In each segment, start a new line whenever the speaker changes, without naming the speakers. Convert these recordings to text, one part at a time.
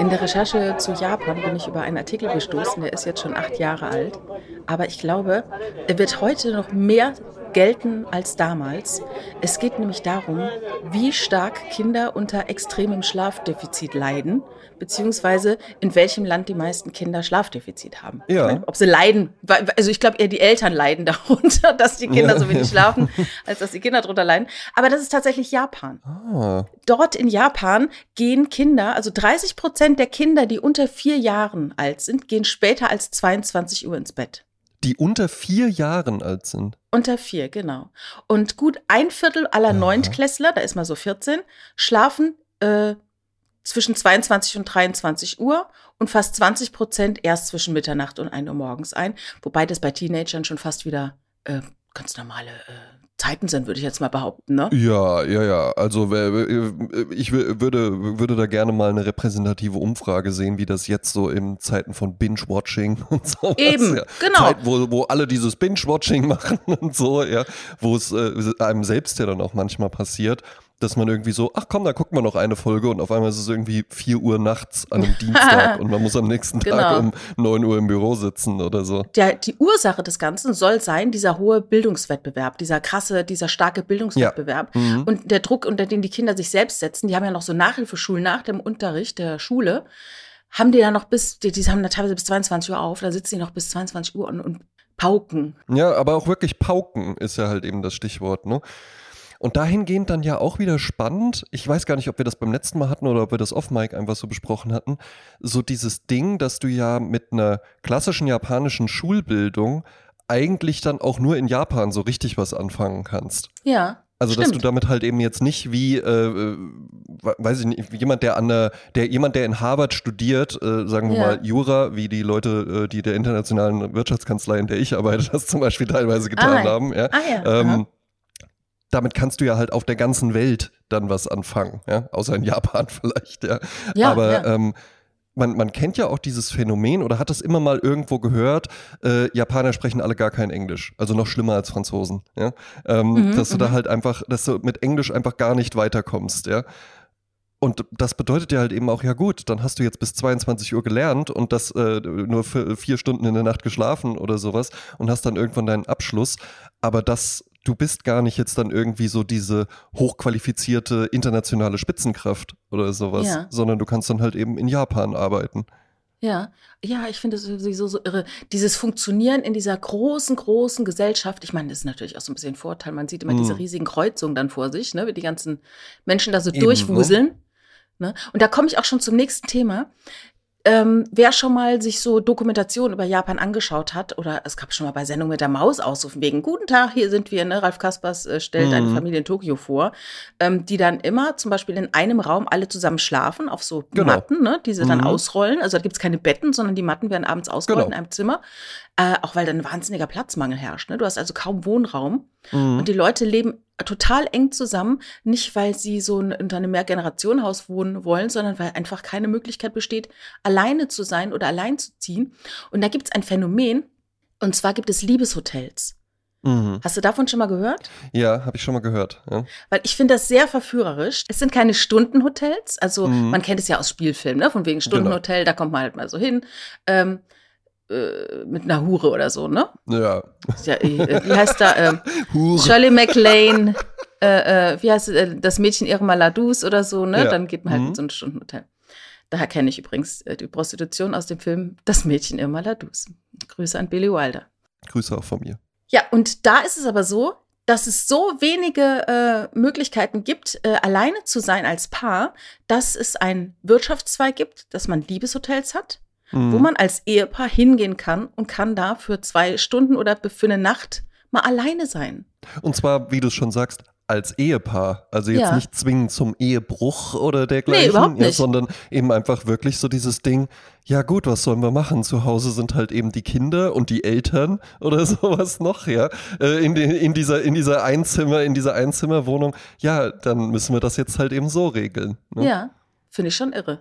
In der Recherche zu Japan bin ich über einen Artikel gestoßen, der ist jetzt schon acht Jahre alt. Aber ich glaube, er wird heute noch mehr gelten als damals. Es geht nämlich darum, wie stark Kinder unter extremem Schlafdefizit leiden, beziehungsweise in welchem Land die meisten Kinder Schlafdefizit haben.
Ja.
Meine, ob sie leiden, also ich glaube eher die Eltern leiden darunter, dass die Kinder
Ja.
so wenig schlafen, als dass die Kinder darunter leiden. Aber das ist tatsächlich Japan.
Ah,
Dort in Japan gehen Kinder, also 30 Prozent der Kinder, die unter vier Jahren alt sind, gehen später als 22 Uhr ins Bett.
Die unter vier Jahren alt sind.
Unter vier, genau. Und gut ein Viertel aller
Aha.
Neuntklässler, da ist mal so 14, schlafen äh, zwischen 22 und 23 Uhr und fast 20 Prozent erst zwischen Mitternacht und 1 Uhr morgens ein. Wobei das bei Teenagern schon fast wieder äh, ganz normale äh, Zeiten sind, würde ich jetzt mal behaupten. Ne?
Ja, ja, ja. Also ich wü- würde, würde da gerne mal eine repräsentative Umfrage sehen, wie das jetzt so in Zeiten von Binge-Watching und so.
Eben,
ja.
genau.
Zeit, wo, wo alle dieses Binge-Watching machen und so, ja. Wo es äh, einem selbst ja dann auch manchmal passiert, dass man irgendwie so, ach komm, da gucken wir noch eine Folge und auf einmal ist es irgendwie 4 Uhr nachts an einem Dienstag und man muss am nächsten Tag
Genau.
um 9 Uhr im Büro sitzen oder so.
Der, die Ursache des Ganzen soll sein, dieser hohe Bildungswettbewerb, dieser krasse, dieser starke Bildungswettbewerb
Mhm.
und der Druck, unter den die Kinder sich selbst setzen. Die haben ja noch so Nachhilfeschulen nach dem Unterricht der Schule. Haben die da noch bis, die, die haben da teilweise bis 22 Uhr auf, da sitzen die noch bis 22 Uhr und, und pauken.
Ja, aber auch wirklich pauken ist ja halt eben das Stichwort, ne? Und dahingehend dann ja auch wieder spannend, ich weiß gar nicht, ob wir das beim letzten Mal hatten oder ob wir das off-Mic einfach so besprochen hatten, so dieses Ding, dass du ja mit einer klassischen japanischen Schulbildung eigentlich dann auch nur in Japan so richtig was anfangen kannst.
Ja.
Also, dass du
Stimmt.
damit halt eben jetzt nicht wie, äh, äh, we- weiß ich nicht, jemand, der an der, der jemand, der in Harvard studiert, äh, sagen wir
Ja.
mal Jura, wie die Leute, äh, die der internationalen Wirtschaftskanzlei, in der ich arbeite, das zum Beispiel teilweise getan
Ah,
haben, ja.
Ah ja.
Ähm, damit kannst du ja halt auf der ganzen Welt dann was anfangen, ja, außer in Japan vielleicht, ja.
Ja,
Aber
ja.
Ähm, man, man kennt ja auch dieses Phänomen oder hat das immer mal irgendwo gehört, äh, Japaner sprechen alle gar kein Englisch, also noch schlimmer als Franzosen, ja. Ähm,
Mhm,
dass du da
mhm.
halt einfach, dass du mit Englisch einfach gar nicht weiterkommst, ja. Und das bedeutet ja halt eben auch, ja gut, dann hast du jetzt bis 22 Uhr gelernt und das äh, nur für vier Stunden in der Nacht geschlafen oder sowas und hast dann irgendwann deinen Abschluss. Aber das, du bist gar nicht jetzt dann irgendwie so diese hochqualifizierte internationale Spitzenkraft oder sowas,
Ja.
sondern du kannst dann halt eben in Japan arbeiten.
Ja, ja, ich finde es sowieso so irre. Dieses Funktionieren in dieser großen, großen Gesellschaft. Ich meine, das ist natürlich auch so ein bisschen ein Vorteil. Man sieht immer
Mhm.
diese riesigen Kreuzungen dann vor sich, ne, wie die ganzen Menschen da so
Eben,
durchwuseln. Ne? Und da komme ich auch schon zum nächsten Thema. Ähm, wer schon mal sich so Dokumentation über Japan angeschaut hat, oder es gab schon mal bei Sendung mit der Maus ausrufen, wegen Guten Tag, hier sind wir, ne? Ralf Kaspers äh, stellt eine
Mhm.
Familie in Tokio vor, ähm, die dann immer zum Beispiel in einem Raum alle zusammen schlafen, auf so
Genau.
Matten, ne? die sie dann
Mhm.
ausrollen. Also da gibt es keine Betten, sondern die Matten werden abends ausgerollt
Genau.
in einem Zimmer. Äh, auch weil dann ein wahnsinniger Platzmangel herrscht. Ne? Du hast also kaum Wohnraum.
Mhm.
Und die Leute leben total eng zusammen, nicht weil sie so in in einem Mehrgenerationenhaus wohnen wollen, sondern weil einfach keine Möglichkeit besteht, alleine zu sein oder allein zu ziehen. Und da gibt es ein Phänomen, und zwar gibt es Liebeshotels.
Mhm.
Hast du davon schon mal gehört?
Ja, habe ich schon mal gehört. Ja.
Weil ich finde das sehr verführerisch. Es sind keine Stundenhotels. Also
Mhm.
man kennt es ja aus Spielfilmen, ne? von wegen Stundenhotel, da kommt man halt mal so hin. Ähm, äh, mit einer Hure oder so, ne?
ja.
Ja, äh, wie heißt da? Ähm,
Hure.
Shirley MacLaine, äh, äh, wie heißt äh, das Mädchen Irma Ladus oder so, ne?
Ja.
Dann geht man halt
Mhm.
in so ein Stundenhotel. Daher kenne ich übrigens äh, die Prostitution aus dem Film Das Mädchen Irma Ladus. Grüße an Billy Wilder.
Grüße auch von mir.
Ja, und da ist es aber so, dass es so wenige äh, Möglichkeiten gibt, äh, alleine zu sein als Paar, dass es einen Wirtschaftszweig gibt, dass man Liebeshotels hat,
Mhm.
wo man als Ehepaar hingehen kann und kann da für zwei Stunden oder für eine Nacht mal alleine sein.
Und zwar, wie du es schon sagst, als Ehepaar. Also jetzt
Ja.
nicht zwingend zum Ehebruch oder dergleichen,
überhaupt
Ja,
nicht.
sondern eben einfach wirklich so dieses Ding, ja gut, was sollen wir machen? Zu Hause sind halt eben die Kinder und die Eltern oder sowas noch, ja. Äh, In, den, in, dieser, in dieser Einzimmer, in dieser Einzimmerwohnung, ja, dann müssen wir das jetzt halt eben so regeln. Ne?
Ja, finde ich schon irre.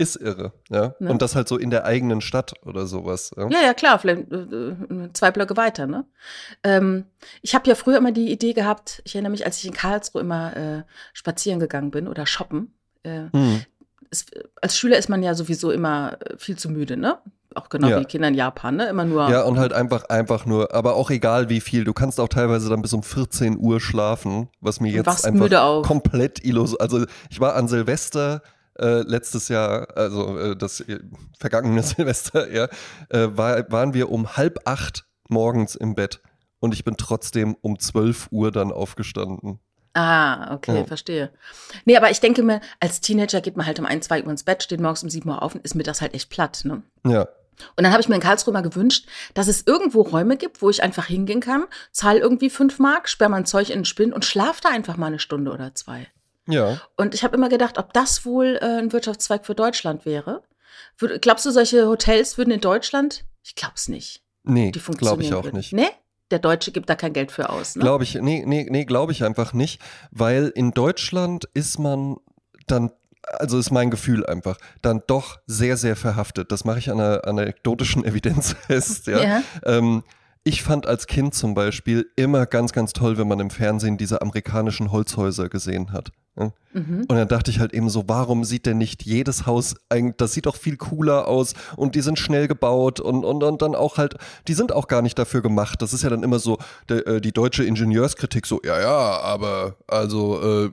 Ist irre, ja.
Ne?
Und das halt so in der eigenen Stadt oder sowas. Ja,
Ja, ja, klar, vielleicht äh, äh, zwei Blöcke weiter, ne? Ähm, ich habe ja früher immer die Idee gehabt, ich erinnere mich, als ich in Karlsruhe immer äh, spazieren gegangen bin oder shoppen. Äh,
Hm.
es, als Schüler ist man ja sowieso immer äh, viel zu müde, ne? Auch genau
Ja.
wie Kinder in Japan, ne? Immer nur.
ja, und halt einfach, einfach nur, aber auch egal wie viel. Du kannst auch teilweise dann bis um 14 Uhr schlafen, was mir jetzt einfach komplett illos. Also ich war an Silvester äh, letztes Jahr, also äh, das äh, vergangene Silvester, ja, äh, war, waren wir um halb acht morgens im Bett und ich bin trotzdem um 12 Uhr dann aufgestanden.
Ah, okay,
Ja.
verstehe. Nee, aber ich denke mir, als Teenager geht man halt um ein, zwei Uhr ins Bett, steht morgens um sieben Uhr auf und ist mir das halt echt platt, ne?
Ja.
Und dann habe ich mir in Karlsruhe mal gewünscht, dass es irgendwo Räume gibt, wo ich einfach hingehen kann, zahle irgendwie fünf Mark, sperre mein Zeug in den Spind und schlaf da einfach mal eine Stunde oder zwei.
Ja.
Und ich habe immer gedacht, ob das wohl äh, ein Wirtschaftszweig für Deutschland wäre. Wür- Glaubst du, solche Hotels würden in Deutschland? Ich glaub's nicht.
Nee,
Die
glaube
funktionieren
ich auch
würden.
nicht.
Nee? Der Deutsche gibt da kein Geld für aus. Ne?
Glaube ich, nee, nee, nee, glaube ich einfach nicht, weil in Deutschland ist man dann, also ist mein Gefühl einfach, dann doch sehr, sehr verhaftet. Das mache ich an einer anekdotischen Evidenz fest, ja.
Ja.
Ähm, ich fand als Kind zum Beispiel immer ganz, ganz toll, wenn man im Fernsehen diese amerikanischen Holzhäuser gesehen hat. Ja?
Mhm.
Und dann dachte ich halt eben so, warum sieht denn nicht jedes Haus eigentlich, das sieht doch viel cooler aus und die sind schnell gebaut und, und, und dann auch halt, die sind auch gar nicht dafür gemacht. Das ist ja dann immer so der, äh, die deutsche Ingenieurskritik so, ja, ja, aber also äh,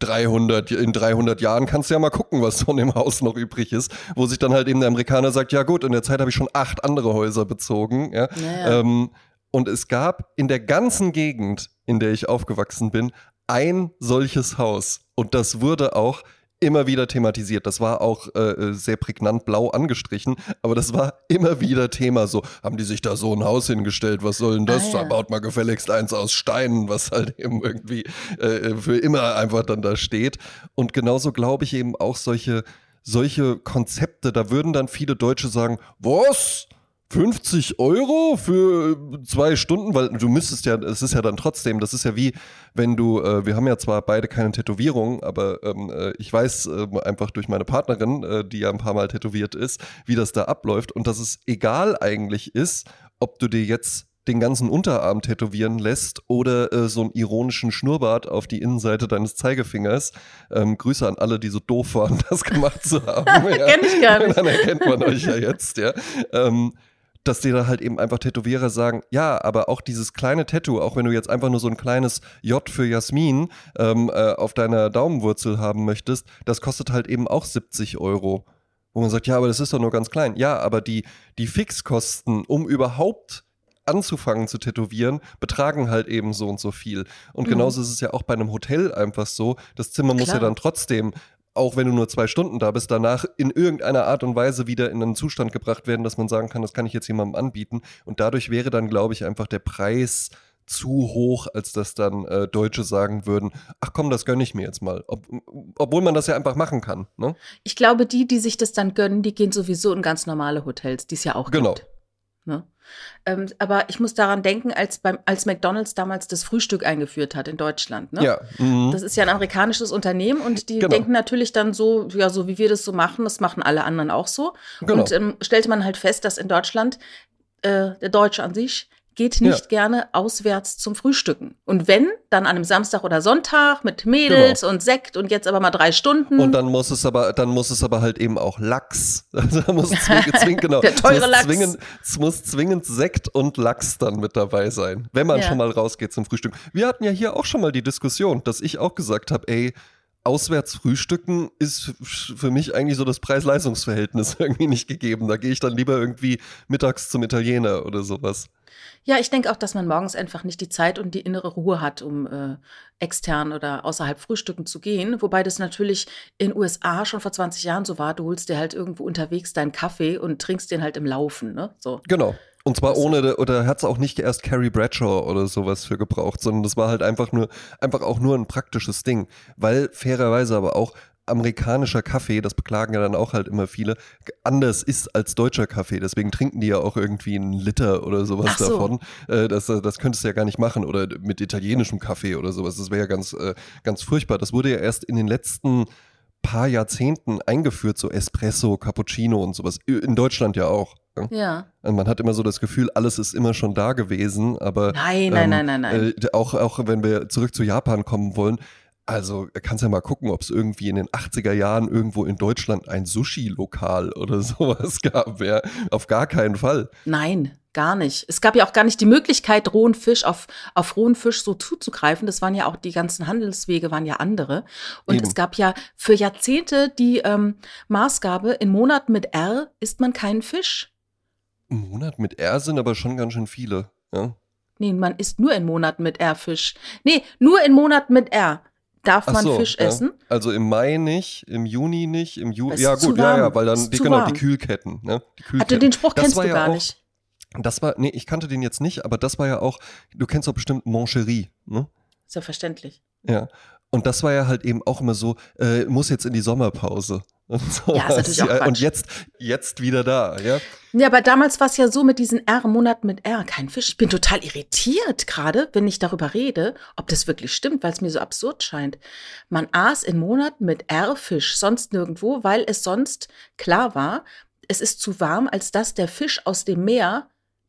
300, in 300 Jahren kannst du ja mal gucken, was von dem Haus noch übrig ist, wo sich dann halt eben der Amerikaner sagt, ja gut, in der Zeit habe ich schon acht andere Häuser bezogen, ja.
Naja.
Ähm, und es gab in der ganzen Gegend, in der ich aufgewachsen bin, ein solches Haus. Und das wurde auch immer wieder thematisiert. Das war auch äh, sehr prägnant blau angestrichen, aber das war immer wieder Thema. So, haben die sich da so ein Haus hingestellt? Was soll denn das?
Ah, ja.
Da baut mal gefälligst eins aus Steinen, was halt eben irgendwie äh, für immer einfach dann da steht. Und genauso glaube ich eben auch solche, solche Konzepte, da würden dann viele Deutsche sagen, was? 50 Euro für zwei Stunden, weil du müsstest ja, es ist ja dann trotzdem, das ist ja wie, wenn du, äh, wir haben ja zwar beide keine Tätowierung, aber ähm, äh, ich weiß äh, einfach durch meine Partnerin, äh, die ja ein paar Mal tätowiert ist, wie das da abläuft und dass es egal eigentlich ist, ob du dir jetzt den ganzen Unterarm tätowieren lässt oder äh, so einen ironischen Schnurrbart auf die Innenseite deines Zeigefingers. Ähm, Grüße an alle, die so doof waren, das gemacht zu haben. ja.
Kenn ich gar nicht.
Dann erkennt man euch ja jetzt, ja. Ähm, dass dir da halt eben einfach Tätowierer sagen, ja, aber auch dieses kleine Tattoo, auch wenn du jetzt einfach nur so ein kleines J für Jasmin ähm, äh, auf deiner Daumenwurzel haben möchtest, das kostet halt eben auch 70 Euro. Wo man sagt, ja, aber das ist doch nur ganz klein. Ja, aber die, die Fixkosten, um überhaupt anzufangen zu tätowieren, betragen halt eben so und so viel. Und
Mhm.
genauso ist es ja auch bei einem Hotel einfach so. Das Zimmer muss ja
Klar.
dann trotzdem, auch wenn du nur zwei Stunden da bist, danach in irgendeiner Art und Weise wieder in einen Zustand gebracht werden, dass man sagen kann, das kann ich jetzt jemandem anbieten. Und dadurch wäre dann, glaube ich, einfach der Preis zu hoch, als dass dann äh, Deutsche sagen würden, ach komm, das gönne ich mir jetzt mal. Ob, obwohl man das ja einfach machen kann. Ne?
Ich glaube, die, die sich das dann gönnen, die gehen sowieso in ganz normale Hotels, die es ja auch
Genau.
gibt. Ne? Ähm, aber ich muss daran denken, als, beim, als McDonalds damals das Frühstück eingeführt hat in Deutschland. Ne?
Ja. Mhm.
Das ist ja ein amerikanisches Unternehmen und die
Genau.
denken natürlich dann so, ja, so wie wir das so machen, das machen alle anderen auch so.
Genau.
Und ähm, stellte man halt fest, dass in Deutschland äh, der Deutsche an sich geht nicht gerne auswärts zum Frühstücken. Und wenn, dann an einem Samstag oder Sonntag mit Mädels und Sekt und jetzt aber mal drei Stunden.
Und dann muss es aber, dann muss es aber halt eben auch Lachs. Also da muss zwingend, zwingend, genau.
Der teure
es muss
Lachs.
Zwingend, es muss zwingend Sekt und Lachs dann mit dabei sein, wenn man
Ja.
schon mal rausgeht zum Frühstück. Wir hatten ja hier auch schon mal die Diskussion, dass ich auch gesagt habe, ey, auswärts frühstücken ist für mich eigentlich so das Preis-Leistungs-Verhältnis irgendwie nicht gegeben. Da gehe ich dann lieber irgendwie mittags zum Italiener oder sowas.
Ja, ich denke auch, dass man morgens einfach nicht die Zeit und die innere Ruhe hat, um äh, extern oder außerhalb frühstücken zu gehen. Wobei das natürlich in USA schon vor 20 Jahren so war. Du holst dir halt irgendwo unterwegs deinen Kaffee und trinkst den halt im Laufen. Ne? So.
Genau. Und zwar ohne, oder hat es auch nicht erst Carrie Bradshaw oder sowas für gebraucht, sondern das war halt einfach nur, einfach auch nur ein praktisches Ding. Weil fairerweise aber auch amerikanischer Kaffee, das beklagen ja dann auch halt immer viele, anders ist als deutscher Kaffee. Deswegen trinken die ja auch irgendwie einen Liter oder sowas
so.
davon. Äh, das, das könntest du ja gar nicht machen. Oder mit italienischem Kaffee oder sowas. Das wäre ja ganz, äh, ganz furchtbar. Das wurde ja erst in den letzten paar Jahrzehnten eingeführt, so Espresso, Cappuccino und sowas. In Deutschland ja auch.
Ja.
Und man hat immer so das Gefühl, alles ist immer schon da gewesen, aber
Nein, nein,
ähm,
nein, nein, nein.
Äh, auch, auch wenn wir zurück zu Japan kommen wollen, also kannst ja mal gucken, ob es irgendwie in den 80er Jahren irgendwo in Deutschland ein Sushi-Lokal oder sowas gab. Ja, auf gar keinen Fall.
Nein, gar nicht. Es gab ja auch gar nicht die Möglichkeit, rohen Fisch auf, auf rohen Fisch so zuzugreifen. Das waren ja auch die ganzen Handelswege, waren ja andere. Und
Eben.
es gab ja für Jahrzehnte die ähm, Maßgabe, in Monaten mit R isst man keinen Fisch.
Ein Monat mit R sind aber schon ganz schön viele. Ja.
Nee, man isst nur in Monaten mit R Fisch. Nee, nur in Monaten mit R darf
Ach
man
so,
Fisch
ja.
essen.
Also im Mai nicht, im Juni nicht, im Juli.
Ist
Ja, gut, ja, ja, weil dann
ist
die, genau,
warm.
die Kühlketten, ne? Die
Also
Kühlketten.
den Spruch
Das
kennst
war
du
ja
gar
auch-
nicht.
Das war, nee, ich kannte den jetzt nicht, aber das war ja auch, du kennst doch bestimmt Moncherie, ne?
Selbstverständlich.
Ja. Und das war ja halt eben auch immer so, äh, muss jetzt in die Sommerpause. Und, so
Ja, ist natürlich auch
Und jetzt, jetzt wieder da, ja.
Ja, aber damals war es ja so mit diesen R-Monaten mit R, kein Fisch. Ich bin total irritiert gerade, wenn ich darüber rede, ob das wirklich stimmt, weil es mir so absurd scheint. Man aß in Monaten mit R Fisch, sonst nirgendwo, weil es sonst klar war, es ist zu warm, als dass der Fisch aus dem Meer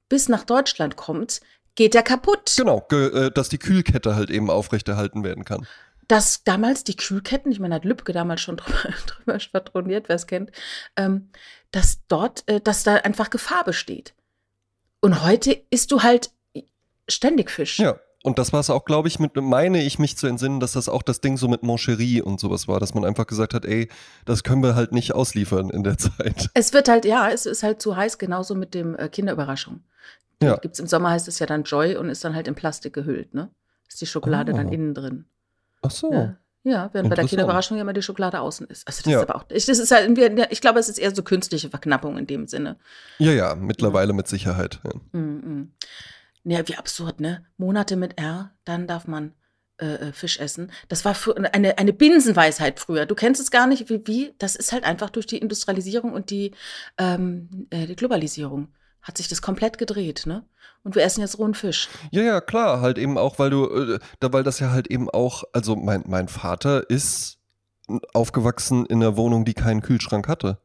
bis nach Deutschland kommt, geht er kaputt.
Genau, ge, äh, dass die Kühlkette halt eben aufrechterhalten werden kann.
Dass damals die Kühlketten, ich meine, hat Lübcke damals schon drüber, drüber schwadroniert, wer es kennt, ähm, dass dort, äh, dass da einfach Gefahr besteht. Und heute isst du halt ständig Fisch.
Ja. Und das war es auch, glaube ich, mit, meine ich mich zu entsinnen, dass das auch das Ding so mit Moncherie und sowas war, dass man einfach gesagt hat, ey, das können wir halt nicht ausliefern in der Zeit.
Es wird halt, ja, es ist halt zu heiß, genauso mit dem äh, Kinderüberraschung.
Ja.
Gibt's im Sommer heißt es ja dann Joy und ist dann halt in Plastik gehüllt, ne? Ist die Schokolade
Ah.
dann innen drin.
Ach so.
Ja. Ja, während bei der. Kinderüberraschung ja immer die Schokolade außen ist. Also das
Ja.
ist aber auch, ich, das ist halt, ich glaube, es ist eher so künstliche Verknappung in dem Sinne.
Ja, ja, mittlerweile mit Sicherheit. Ja.
Mhm. Ja, wie absurd, ne? Monate mit R, dann darf man äh, äh, Fisch essen. Das war eine, eine Binsenweisheit früher. Du kennst es gar nicht, wie, wie. Das ist halt einfach durch die Industrialisierung und die, ähm, äh, die Globalisierung hat sich das komplett gedreht, ne? Und wir essen jetzt rohen Fisch.
Ja, ja, klar, halt eben auch, weil du, äh, da, weil das ja halt eben auch, also mein, mein Vater ist aufgewachsen in einer Wohnung, die keinen Kühlschrank hatte.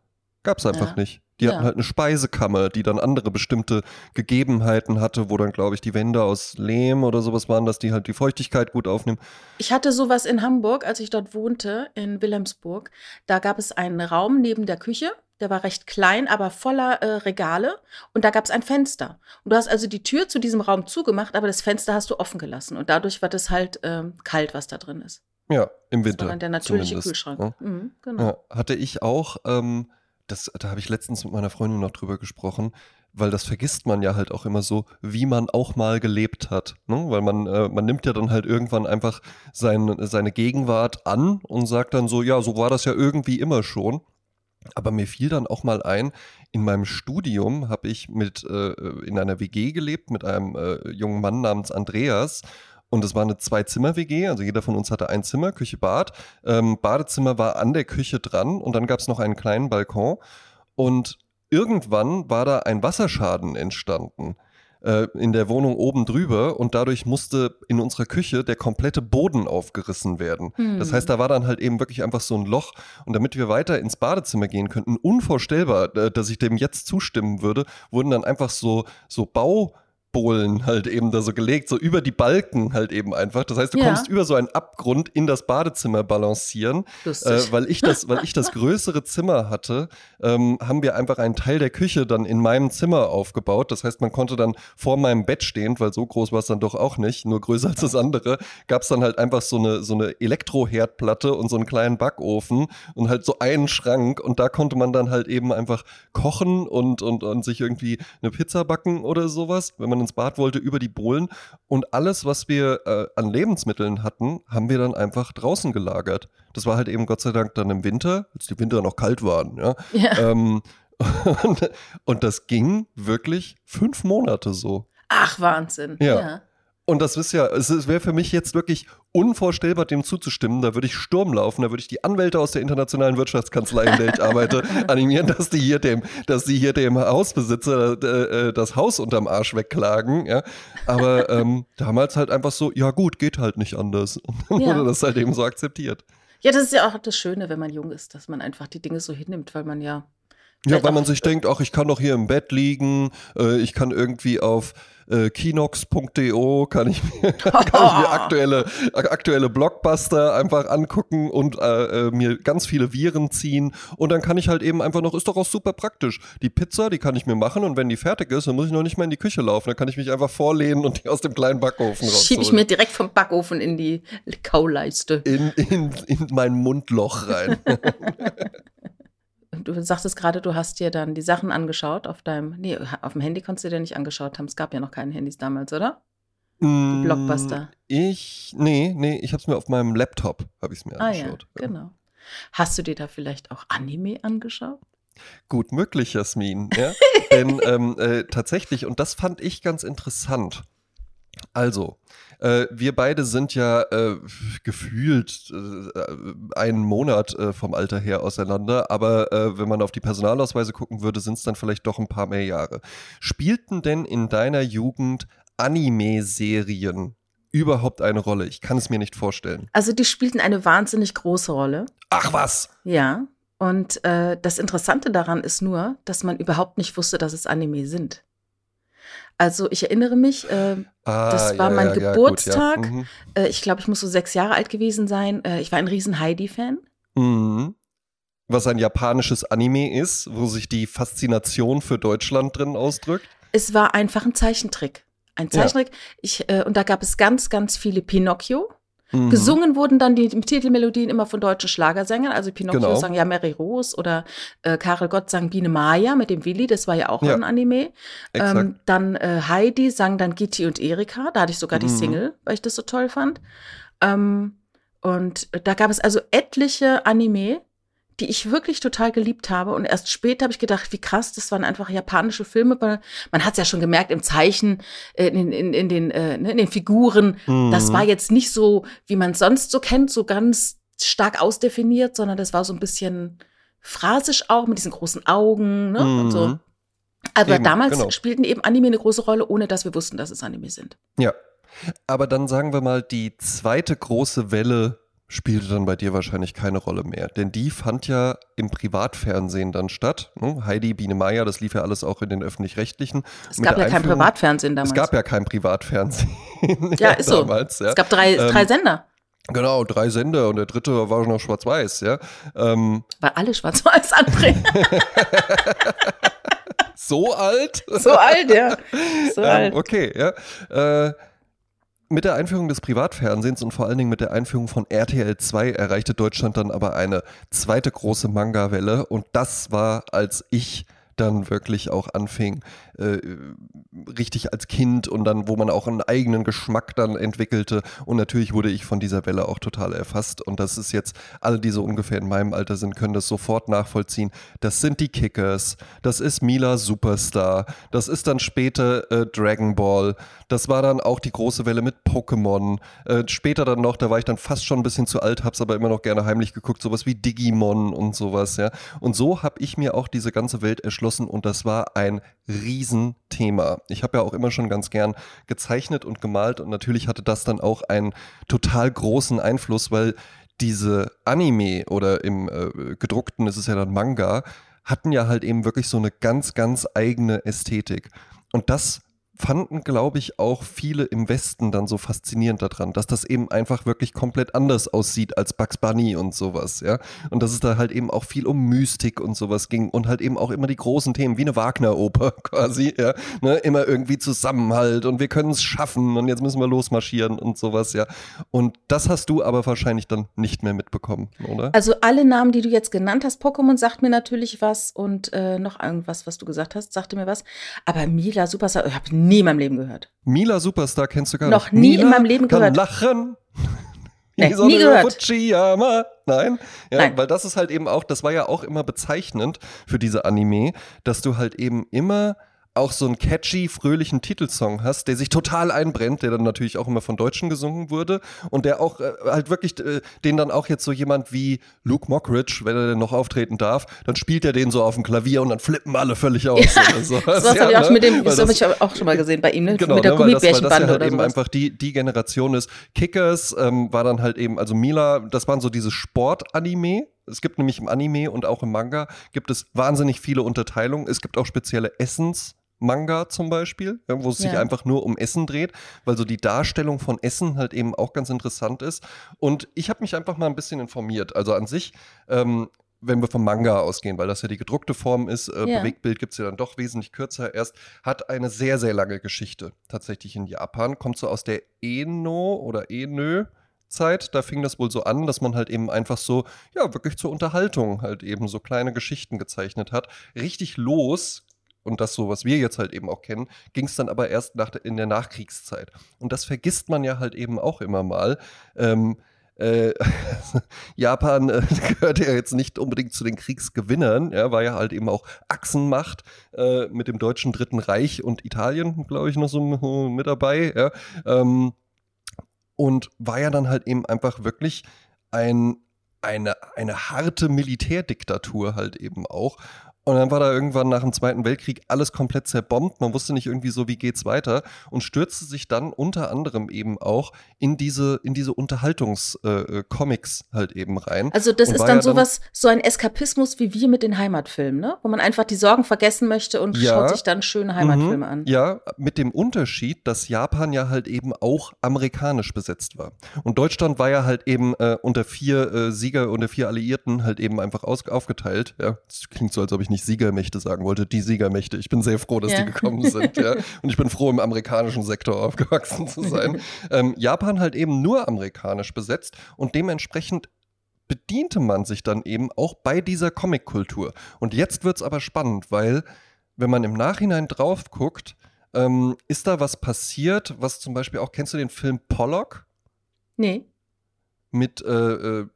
Gab's einfach
Ja.
nicht. Die
Ja.
hatten halt eine Speisekammer, die dann andere bestimmte Gegebenheiten hatte, wo dann, glaube ich, die Wände aus Lehm oder sowas waren, dass die halt die Feuchtigkeit gut aufnehmen.
Ich hatte sowas in Hamburg, als ich dort wohnte, in Wilhelmsburg. Da gab es einen Raum neben der Küche. Der war recht klein, aber voller äh, Regale. Und da gab es ein Fenster. Und du hast also die Tür zu diesem Raum zugemacht, aber das Fenster hast du offen gelassen. Und dadurch wird es halt ähm, kalt, was da drin ist.
Ja, im
Das
Winter.
war dann der natürliche
zumindest,
Kühlschrank.
ja.
Mhm, genau.
Ja, hatte ich auch, ähm, das, da habe ich letztens mit meiner Freundin noch drüber gesprochen, weil das vergisst man ja halt auch immer so, wie man auch mal gelebt hat. Ne? Weil man, äh, man nimmt ja dann halt irgendwann einfach sein, seine Gegenwart an und sagt dann so, ja, so war das ja irgendwie immer schon. Aber mir fiel dann auch mal ein, in meinem Studium habe ich mit äh, in einer WG gelebt mit einem äh, jungen Mann namens Andreas. Und es war eine Zwei-Zimmer-WG, also jeder von uns hatte ein Zimmer, Küche, Bad. Ähm, Badezimmer war an der Küche dran und dann gab es noch einen kleinen Balkon. Und irgendwann war da ein Wasserschaden entstanden äh, in der Wohnung oben drüber und dadurch musste in unserer Küche der komplette Boden aufgerissen werden.
Hm.
Das heißt, da war dann halt eben wirklich einfach so ein Loch und damit wir weiter ins Badezimmer gehen könnten, unvorstellbar, äh, dass ich dem jetzt zustimmen würde, wurden dann einfach so, so Bau Bohlen halt eben da so gelegt, so über die Balken halt eben einfach. Das heißt, du
Ja.
kommst über so einen Abgrund in das Badezimmer balancieren. Äh, weil, ich das, weil ich das größere Zimmer hatte, ähm, haben wir einfach einen Teil der Küche dann in meinem Zimmer aufgebaut. Das heißt, man konnte dann vor meinem Bett stehend, weil so groß war es dann doch auch nicht, nur größer als das andere, gab es dann halt einfach so eine, so eine Elektroherdplatte und so einen kleinen Backofen und halt so einen Schrank. Und da konnte man dann halt eben einfach kochen und, und, und sich irgendwie eine Pizza backen oder sowas, wenn man ins Bad wollte, über die Bohlen. Und alles, was wir äh, an Lebensmitteln hatten, haben wir dann einfach draußen gelagert. Das war halt eben Gott sei Dank dann im Winter, als die Winter noch kalt waren, ja.
ja.
Ähm, und, und das ging wirklich fünf Monate so.
Ach, Wahnsinn.
Ja. Und das ist ja, es wäre für mich jetzt wirklich unvorstellbar, dem zuzustimmen. Da würde ich Sturm laufen, da würde ich die Anwälte aus der internationalen Wirtschaftskanzlei, in der ich arbeite, animieren, dass die hier dem, dass die hier dem Hausbesitzer äh, äh, das Haus unterm Arsch wegklagen. Ja? Aber ähm, damals halt einfach so, ja gut, geht halt nicht anders. Und dann
Ja.
wurde das halt eben so akzeptiert.
Ja, das ist ja auch das Schöne, wenn man jung ist, dass man einfach die Dinge so hinnimmt, weil man ja.
Ja,
vielleicht
weil man sich denkt, ach, ich kann doch hier im Bett liegen, äh, ich kann irgendwie auf äh, kinox.de kann ich mir, kann ich mir aktuelle, aktuelle Blockbuster einfach angucken und äh, äh, mir ganz viele Viren ziehen und dann kann ich halt eben einfach noch, ist doch auch super praktisch. Die Pizza, die kann ich mir machen und wenn die fertig ist, dann muss ich noch nicht mehr in die Küche laufen, dann kann ich mich einfach vorlehnen und die aus dem kleinen Backofen rausholen.
Schiebe ich mir direkt vom Backofen in die Kauleiste.
in, in, in mein Mundloch rein.
Du sagtest gerade, du hast dir dann die Sachen angeschaut auf deinem, nee, auf dem Handy konntest du dir nicht angeschaut haben. Es gab ja noch keine Handys damals, oder?
Die
Blockbuster.
Ich, nee, nee, ich hab's mir auf meinem Laptop, habe ich es mir
Ah ja,
angeschaut.
genau. Hast du dir da vielleicht auch Anime angeschaut?
Gut möglich, Jasmin. Ja? Denn ähm, äh, tatsächlich, und das fand ich ganz interessant. Also, äh, wir beide sind ja äh, gefühlt äh, einen Monat äh, vom Alter her auseinander, aber äh, wenn man auf die Personalausweise gucken würde, sind es dann vielleicht doch ein paar mehr Jahre. Spielten denn in deiner Jugend Anime-Serien überhaupt eine Rolle? Ich kann es mir nicht vorstellen.
Also die spielten eine wahnsinnig große Rolle.
Ach was!
Ja. Und äh, das Interessante daran ist nur, dass man überhaupt nicht wusste, dass es Anime sind. Also ich erinnere mich, äh,
Ah,
Das war mein
gut,
Geburtstag.
Mhm.
äh, ich glaube, ich muss so sechs Jahre alt gewesen sein. Äh, ich war ein riesen Heidi-Fan.
Mhm. Was ein japanisches Anime ist, wo sich die Faszination für Deutschland drin ausdrückt.
Es war einfach ein Zeichentrick. Ein
Ja.
Zeichentrick. Ich, äh, und da gab es ganz, ganz viele Pinocchio.
Mhm.
Gesungen wurden dann die Titelmelodien immer von deutschen Schlagersängern. Also Pinocchio
Genau.
sang ja Mary Rose oder äh, Karel Gott sang Biene Maya mit dem Willi, das war ja auch
Ja.
ein Anime. Ähm, dann äh, Heidi sang dann Gitti und Erika, da hatte ich sogar die
Mhm.
Single, weil ich das so toll fand. Ähm, und da gab es also etliche Anime, die ich wirklich total geliebt habe. Und erst später habe ich gedacht, wie krass, das waren einfach japanische Filme. Weil man hat es ja schon gemerkt im Zeichen, äh, in, in, in, den, äh, ne, in den Figuren. Das
Mhm.
war jetzt nicht so, wie man es sonst so kennt, so ganz stark ausdefiniert, sondern das war so ein bisschen phrasisch auch mit diesen großen Augen ne? und so.
Mhm.
Aber
Eben,
damals
genau.
spielten eben Anime eine große Rolle, ohne dass wir wussten, dass es Anime sind.
Ja. Aber dann sagen wir mal, die zweite große Welle spielte dann bei dir wahrscheinlich keine Rolle mehr. Denn die fand ja im Privatfernsehen dann statt. ne? Heidi, Biene Meier, das lief ja alles auch in den öffentlich-rechtlichen.
Es
Mit
gab ja kein Privatfernsehen damals.
Es gab ja kein Privatfernsehen.
Ja, ist so.
damals, ja.
Es gab drei,
Ähm,
drei Sender,
Genau, drei Sender und der dritte war noch schwarz-weiß, ja. Ähm,
weil alle schwarz-weiß anbringen.
so alt?
so alt, ja. So
Ähm,
alt.
okay, ja. Äh, mit der Einführung des Privatfernsehens und vor allen Dingen mit der Einführung von RTL 2 erreichte Deutschland dann aber eine zweite große Manga-Welle. Und das war, als ich dann wirklich auch anfing, äh, richtig als Kind und dann, wo man auch einen eigenen Geschmack dann entwickelte. Und natürlich wurde ich von dieser Welle auch total erfasst. Und das ist jetzt, alle, die so ungefähr in meinem Alter sind, können das sofort nachvollziehen. Das sind die Kickers, das ist Mila Superstar, das ist dann später äh, Dragon Ball, das war dann auch die große Welle mit Pokémon. Äh, später dann noch, da war ich dann fast schon ein bisschen zu alt, hab's aber immer noch gerne heimlich geguckt, sowas wie Digimon und sowas, ja. Und so habe ich mir auch diese ganze Welt erschlossen und das war ein Riesenthema. Ich habe ja auch immer schon ganz gern gezeichnet und gemalt und natürlich hatte das dann auch einen total großen Einfluss, weil diese Anime oder im äh, gedruckten ist es ja dann Manga, hatten ja halt eben wirklich so eine ganz, ganz eigene Ästhetik. Und das fanden, glaube ich, auch viele im Westen dann so faszinierend daran, dass das eben einfach wirklich komplett anders aussieht als Bugs Bunny und sowas, ja. Und dass es da halt eben auch viel um Mystik und sowas ging und halt eben auch immer die großen Themen, wie eine Wagner-Oper quasi, ja. Ne? Immer irgendwie Zusammenhalt und wir können es schaffen und jetzt müssen wir losmarschieren und sowas, ja. Und das hast du aber wahrscheinlich dann nicht mehr mitbekommen, oder?
Also alle Namen, die du jetzt genannt hast, Pokémon sagt mir natürlich was und äh, noch irgendwas, was du gesagt hast, sagte mir was. Aber Mila Superstar, ich habe in meinem Leben gehört.
Mila Superstar kennst du gar
Noch
nicht.
nie
Mila
in meinem Leben
kann
gehört.
lachen.
Nee, nie gehört.
Fujiyama. Nein. Ja,
Nein.
Weil das ist halt eben auch, das war ja auch immer bezeichnend für diese Anime, dass du halt eben immer auch so einen catchy, fröhlichen Titelsong hast, der sich total einbrennt, der dann natürlich auch immer von Deutschen gesungen wurde und der auch äh, halt wirklich, äh, den dann auch jetzt so jemand wie Luke Mockridge, wenn er denn noch auftreten darf, dann spielt er den so auf dem Klavier und dann flippen alle völlig aus.
Ja, so. Das, ja, habe ich, auch, ne? mit dem, das, das habe ich auch schon mal gesehen bei ihm, ne?
genau,
mit der
ne? Gummibärchenbande
das, weil das ja
halt eben
sowas.
einfach die, die Generation ist. Kickers ähm, war dann halt eben, also Mila, das waren so diese Sport-Anime, es gibt nämlich im Anime und auch im Manga gibt es wahnsinnig viele Unterteilungen. Es gibt auch spezielle Essens- Manga zum Beispiel, wo es sich
Ja.
einfach nur um Essen dreht, weil so die Darstellung von Essen halt eben auch ganz interessant ist. Und ich habe mich einfach mal ein bisschen informiert. Also an sich, ähm, wenn wir vom Manga ausgehen, weil das ja die gedruckte Form ist, äh,
Ja.
Bewegtbild gibt es ja dann doch wesentlich kürzer erst, hat eine sehr, sehr lange Geschichte tatsächlich in Japan. Kommt so aus der Eno oder Enö. Zeit, da fing das wohl so an, dass man halt eben einfach so, ja, wirklich zur Unterhaltung halt eben so kleine Geschichten gezeichnet hat. Richtig los und das so, was wir jetzt halt eben auch kennen, ging es dann aber erst nach, in der Nachkriegszeit. Und das vergisst man ja halt eben auch immer mal. Ähm, äh, Japan äh, gehört ja jetzt nicht unbedingt zu den Kriegsgewinnern, ja, war ja halt eben auch Achsenmacht äh, mit dem deutschen Dritten Reich und Italien, glaube ich, noch so mit dabei, ja. Ähm, und war ja dann halt eben einfach wirklich ein, eine, eine harte Militärdiktatur halt eben auch. Und dann war da irgendwann nach dem Zweiten Weltkrieg alles komplett zerbombt. Man wusste nicht irgendwie so, wie geht's weiter und stürzte sich dann unter anderem eben auch in diese, in diese Unterhaltungs-Comics halt eben rein.
Also das
Und
ist dann
ja
sowas, so ein Eskapismus wie wir mit den Heimatfilmen, ne? Wo man einfach die Sorgen vergessen möchte und
Ja.
schaut sich dann schöne Heimatfilme
Mhm.
an.
Ja, mit dem Unterschied, dass Japan ja halt eben auch amerikanisch besetzt war. Und Deutschland war ja halt eben äh, unter vier äh, Sieger, unter vier Alliierten halt eben einfach aus, aufgeteilt. Ja, das klingt so, als ob ich nicht Siegermächte sagen wollte. Die Siegermächte. Ich bin sehr froh, dass
Ja.
die gekommen sind. ja. Und ich bin froh, im amerikanischen Sektor aufgewachsen zu sein. ähm, Japan halt eben nur amerikanisch besetzt und dementsprechend bediente man sich dann eben auch bei dieser Comic-Kultur. Und jetzt wird's aber spannend, weil wenn man im Nachhinein drauf guckt, ähm, ist da was passiert, was zum Beispiel auch, kennst du den Film Pollock
Nee.
mit äh, äh,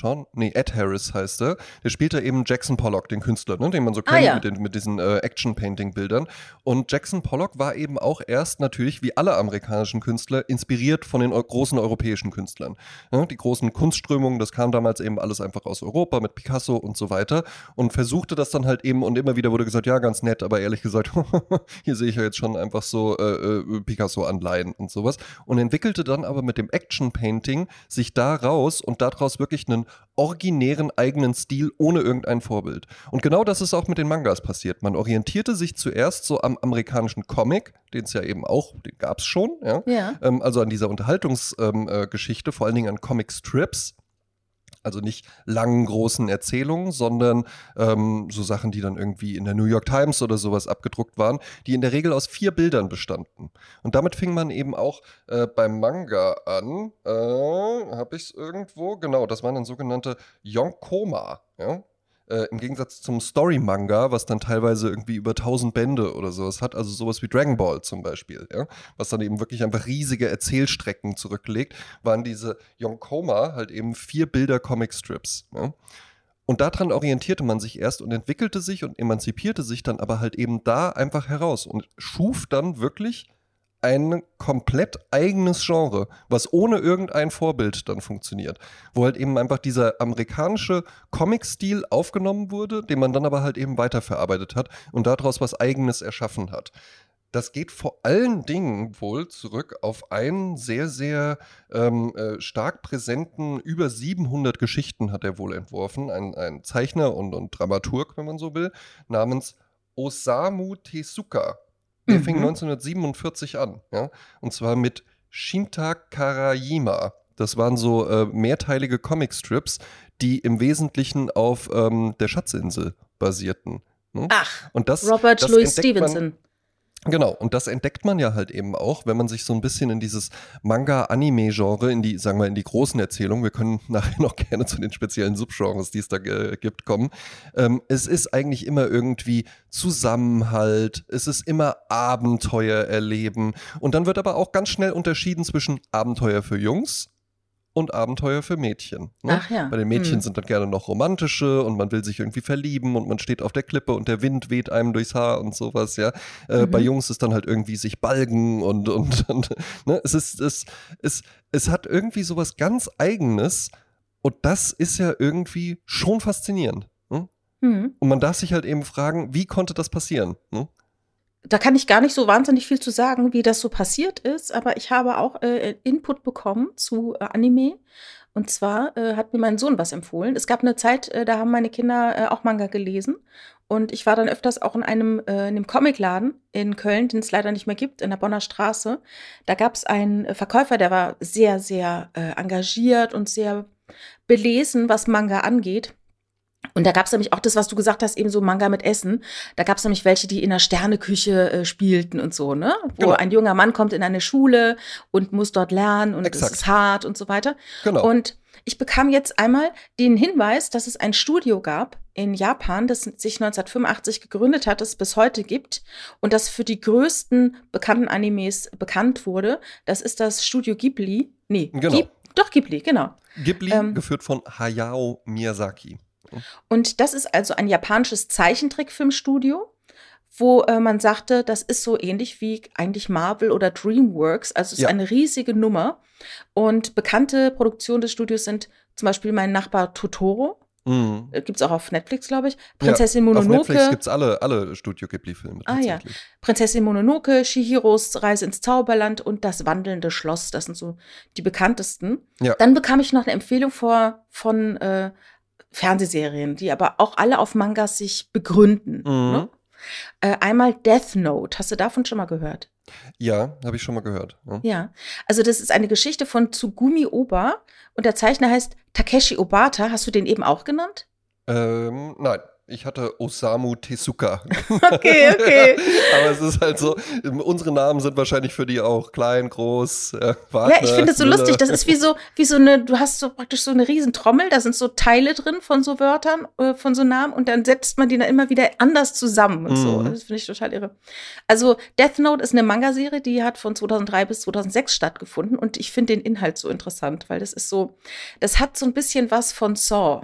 Sean, nee, Ed Harris heißt er. Der spielt da eben Jackson Pollock, den Künstler, ne, den man so
Ah,
kennt
ja.
mit, den, mit diesen äh, Action-Painting-Bildern. Und Jackson Pollock war eben auch erst natürlich, wie alle amerikanischen Künstler, inspiriert von den eu großen europäischen Künstlern. Ja, die großen Kunstströmungen, das kam damals eben alles einfach aus Europa mit Picasso und so weiter. Und versuchte das dann halt eben, und immer wieder wurde gesagt, ja, ganz nett, aber ehrlich gesagt, hier sehe ich ja jetzt schon einfach so äh, äh, Picasso-Anleihen und sowas. Und entwickelte dann aber mit dem Action-Painting sich daraus und daraus wirklich einen originären eigenen Stil ohne irgendein Vorbild. Und genau das ist auch mit den Mangas passiert. Man orientierte sich zuerst so am amerikanischen Comic, den es ja eben auch, den gab es schon, ja.
Ja.
Ähm, also an dieser Unterhaltungsgeschichte, ähm, äh, vor allen Dingen an Comic-Strips. Also nicht langen, großen Erzählungen, sondern ähm, so Sachen, die dann irgendwie in der New York Times oder sowas abgedruckt waren, die in der Regel aus vier Bildern bestanden. Und damit fing man eben auch äh, beim Manga an. Äh, Habe ich es irgendwo? Genau, das waren dann sogenannte Yonkoma. Ja? Äh, Im Gegensatz zum Story-Manga, was dann teilweise irgendwie über 1000 Bände oder sowas hat, also sowas wie Dragon Ball zum Beispiel, ja? was dann eben wirklich einfach riesige Erzählstrecken zurücklegt, waren diese Yonkoma halt eben vier Bilder Comic-Strips. Ja? Und daran orientierte man sich erst und entwickelte sich und emanzipierte sich dann aber halt eben da einfach heraus und schuf dann wirklich ein komplett eigenes Genre, was ohne irgendein Vorbild dann funktioniert. Wo halt eben einfach dieser amerikanische Comic-Stil aufgenommen wurde, den man dann aber halt eben weiterverarbeitet hat und daraus was Eigenes erschaffen hat. Das geht vor allen Dingen wohl zurück auf einen sehr, sehr ähm, äh, stark präsenten, über 700 Geschichten hat er wohl entworfen, ein, ein Zeichner und, und Dramaturg, wenn man so will, namens Osamu Tezuka. Der fing
Mhm.
1947 an, ja, und zwar mit Shinta Karajima. Das waren so äh, mehrteilige Comicstrips, die im Wesentlichen auf ähm, der Schatzinsel basierten. Ne?
Ach,
Und das,
Robert
das
Louis
entdeckt man-
Stevenson.
Genau, und das entdeckt man ja halt eben auch, wenn man sich so ein bisschen in dieses Manga-Anime-Genre, in die, sagen wir, in die großen Erzählungen, wir können nachher noch gerne zu den speziellen Subgenres, die es da äh, gibt, kommen. Ähm, es ist eigentlich immer irgendwie Zusammenhalt, es ist immer Abenteuer erleben. Und dann wird aber auch ganz schnell unterschieden zwischen Abenteuer für Jungs und Abenteuer für Mädchen. Ne?
Ach ja.
Bei den Mädchen
Hm.
sind dann gerne noch romantische und man will sich irgendwie verlieben und man steht auf der Klippe und der Wind weht einem durchs Haar und sowas, ja. Äh,
Mhm.
Bei Jungs ist dann halt irgendwie sich balgen und, und, und ne? es ist, es, es, es hat irgendwie sowas ganz Eigenes und das ist ja irgendwie schon faszinierend. Ne?
Hm.
Und man darf sich halt eben fragen, wie konnte das passieren? Ne?
Da kann ich gar nicht so wahnsinnig viel zu sagen, wie das so passiert ist, aber ich habe auch äh, Input bekommen zu äh, Anime. Und zwar äh, hat mir mein Sohn was empfohlen. Es gab eine Zeit, äh, da haben meine Kinder äh, auch Manga gelesen. Und ich war dann öfters auch in einem, äh, in einem Comicladen in Köln, den es leider nicht mehr gibt, in der Bonner Straße. Da gab es einen Verkäufer, der war sehr, sehr engagiert und sehr belesen, was Manga angeht. Und da gab es nämlich auch das, was du gesagt hast, eben so Manga mit Essen. Da gab es nämlich welche, die in der Sterneküche äh, spielten und so, ne? Wo
Genau.
ein junger Mann kommt in eine Schule und muss dort lernen und
Exakt.
es ist hart und so weiter.
Genau.
Und ich bekam jetzt einmal den Hinweis, dass es ein Studio gab in Japan, das sich 1985 gegründet hat, das es bis heute gibt und das für die größten bekannten Animes bekannt wurde. Das ist das Studio Ghibli. Nee,
Genau.
Ghib- doch Ghibli, genau.
Ghibli,
ähm,
geführt von Hayao Miyazaki.
Und das ist also ein japanisches Zeichentrickfilmstudio, wo äh, man sagte, das ist so ähnlich wie eigentlich Marvel oder DreamWorks. Also es ist
Ja.
eine riesige Nummer. Und bekannte Produktionen des Studios sind zum Beispiel mein Nachbar Totoro.
Mhm.
Gibt es auch auf Netflix, glaube ich. Prinzessin
Auf Netflix
Mononoke.
gibt es alle, alle Studio Ghibli-Filme.
Ah, ja. Prinzessin Mononoke, Shihiros Reise ins Zauberland und das wandelnde Schloss. Das sind so die bekanntesten.
Ja.
Dann bekam ich noch eine Empfehlung vor, von äh, Fernsehserien, die aber auch alle auf Mangas sich begründen.
Mhm.
Ne? Äh, einmal Death Note. Hast du davon schon mal gehört?
Ja, habe ich schon mal gehört. Ja.
Ja. Also das ist eine Geschichte von Tsugumi Oba und der Zeichner heißt Takeshi Obata. Hast du den eben auch genannt?
Ähm, nein, ich hatte Osamu Tezuka.
Okay, okay.
Aber es ist halt so, unsere Namen sind wahrscheinlich für die auch klein, groß, äh,
Ja,
Wagner,
ich finde es so
Müller.
lustig. Das ist wie so, wie so eine, du hast so praktisch so eine Riesentrommel, da sind so Teile drin von so Wörtern, äh, von so Namen und dann setzt man die dann immer wieder anders zusammen und so.
Mhm.
Das finde ich total irre. Also Death Note ist eine Manga-Serie, die hat von 2003 bis 2006 stattgefunden und ich finde den Inhalt so interessant, weil das ist so, das hat so ein bisschen was von Saw.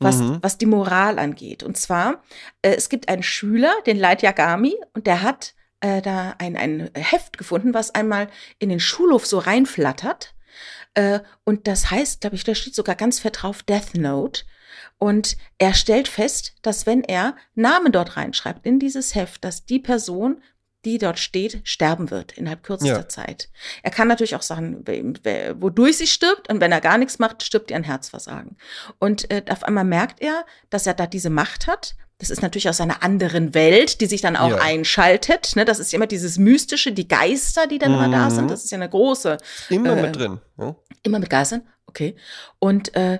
Was,
Mhm.
was die Moral angeht. Und zwar, äh, es gibt einen Schüler, den Light Yagami, und der hat äh, da ein, ein Heft gefunden, was einmal in den Schulhof so reinflattert. Äh, und das heißt, glaube ich, da steht sogar ganz fett drauf Death Note. Und er stellt fest, dass wenn er Namen dort reinschreibt in dieses Heft, dass die Person, die dort steht, sterben wird innerhalb kürzester
Ja.
Zeit. Er kann natürlich auch sagen, wodurch sie stirbt. Und wenn er gar nichts macht, stirbt ihr an Herzversagen. Und äh, auf einmal merkt er, dass er da diese Macht hat. Das ist natürlich aus einer anderen Welt, die sich dann auch
Ja.
einschaltet. Ne? Das ist immer dieses Mystische, die Geister, die dann immer da
Mhm.
sind. Das ist ja eine große,
Immer
äh,
mit drin. Ja?
immer mit Geistern. Okay. Und äh,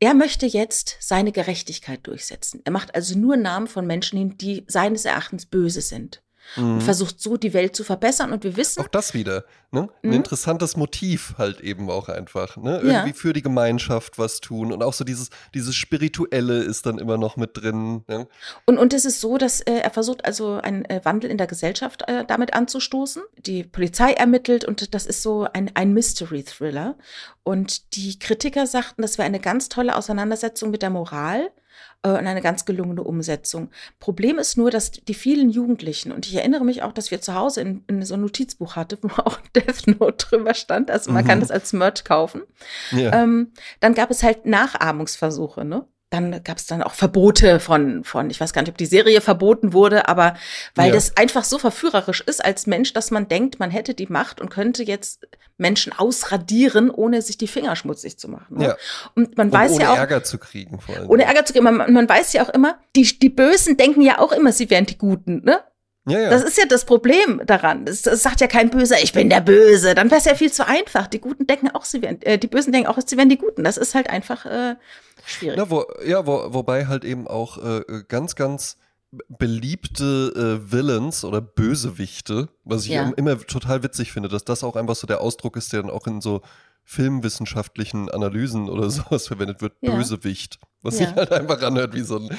er möchte jetzt seine Gerechtigkeit durchsetzen. Er macht also nur Namen von Menschen hin, die seines Erachtens böse sind. Und
Mhm.
versucht so die Welt zu verbessern. Und wir wissen,
Auch das wieder, ne? Ein
Mhm.
interessantes Motiv halt eben auch einfach, ne?
Ja.
Irgendwie für die Gemeinschaft was tun und auch so dieses, dieses Spirituelle ist dann immer noch mit drin. Ne?
Und, und es ist so, dass äh, er versucht also einen äh, Wandel in der Gesellschaft äh, damit anzustoßen. Die Polizei ermittelt und das ist so ein, ein Mystery-Thriller. Und die Kritiker sagten, das wäre eine ganz tolle Auseinandersetzung mit der Moral äh, und eine ganz gelungene Umsetzung. Problem ist nur, dass die vielen Jugendlichen, und ich erinnere mich auch, dass wir zu Hause in, in so ein Notizbuch hatten, wo auch Death Note drüber stand. Also man
Mhm.
kann das als Merch kaufen.
Ja.
Ähm, dann gab es halt Nachahmungsversuche, ne? Dann gab es dann auch Verbote von, von, ich weiß gar nicht, ob die Serie verboten wurde, aber weil
Ja.
das einfach so verführerisch ist als Mensch, dass man denkt, man hätte die Macht und könnte jetzt Menschen ausradieren, ohne sich die Finger schmutzig zu machen. Ne?
Ja.
Und man
Und
weiß
ohne
ja auch,
Ärger zu kriegen vor allem.
ohne Ärger zu geben, man, man weiß ja auch immer, die, die Bösen denken ja auch immer, sie wären die Guten, ne?
Ja, ja.
Das ist ja das Problem daran. Das, das sagt ja kein Böser, ich bin der Böse. Dann wäre es ja viel zu einfach. Die Guten denken auch, sie wären, äh, die Bösen denken auch, sie wären die Guten. Das ist halt einfach äh, schwierig.
Na, wo, ja, wo, wobei halt eben auch äh, ganz, ganz beliebte äh, Villains oder Bösewichte, was ich
Ja.
im- immer total witzig finde, dass das auch einfach so der Ausdruck ist, der dann auch in so filmwissenschaftlichen Analysen oder sowas verwendet wird,
Ja.
Bösewicht. Was
Ja.
sich halt einfach anhört wie so ein,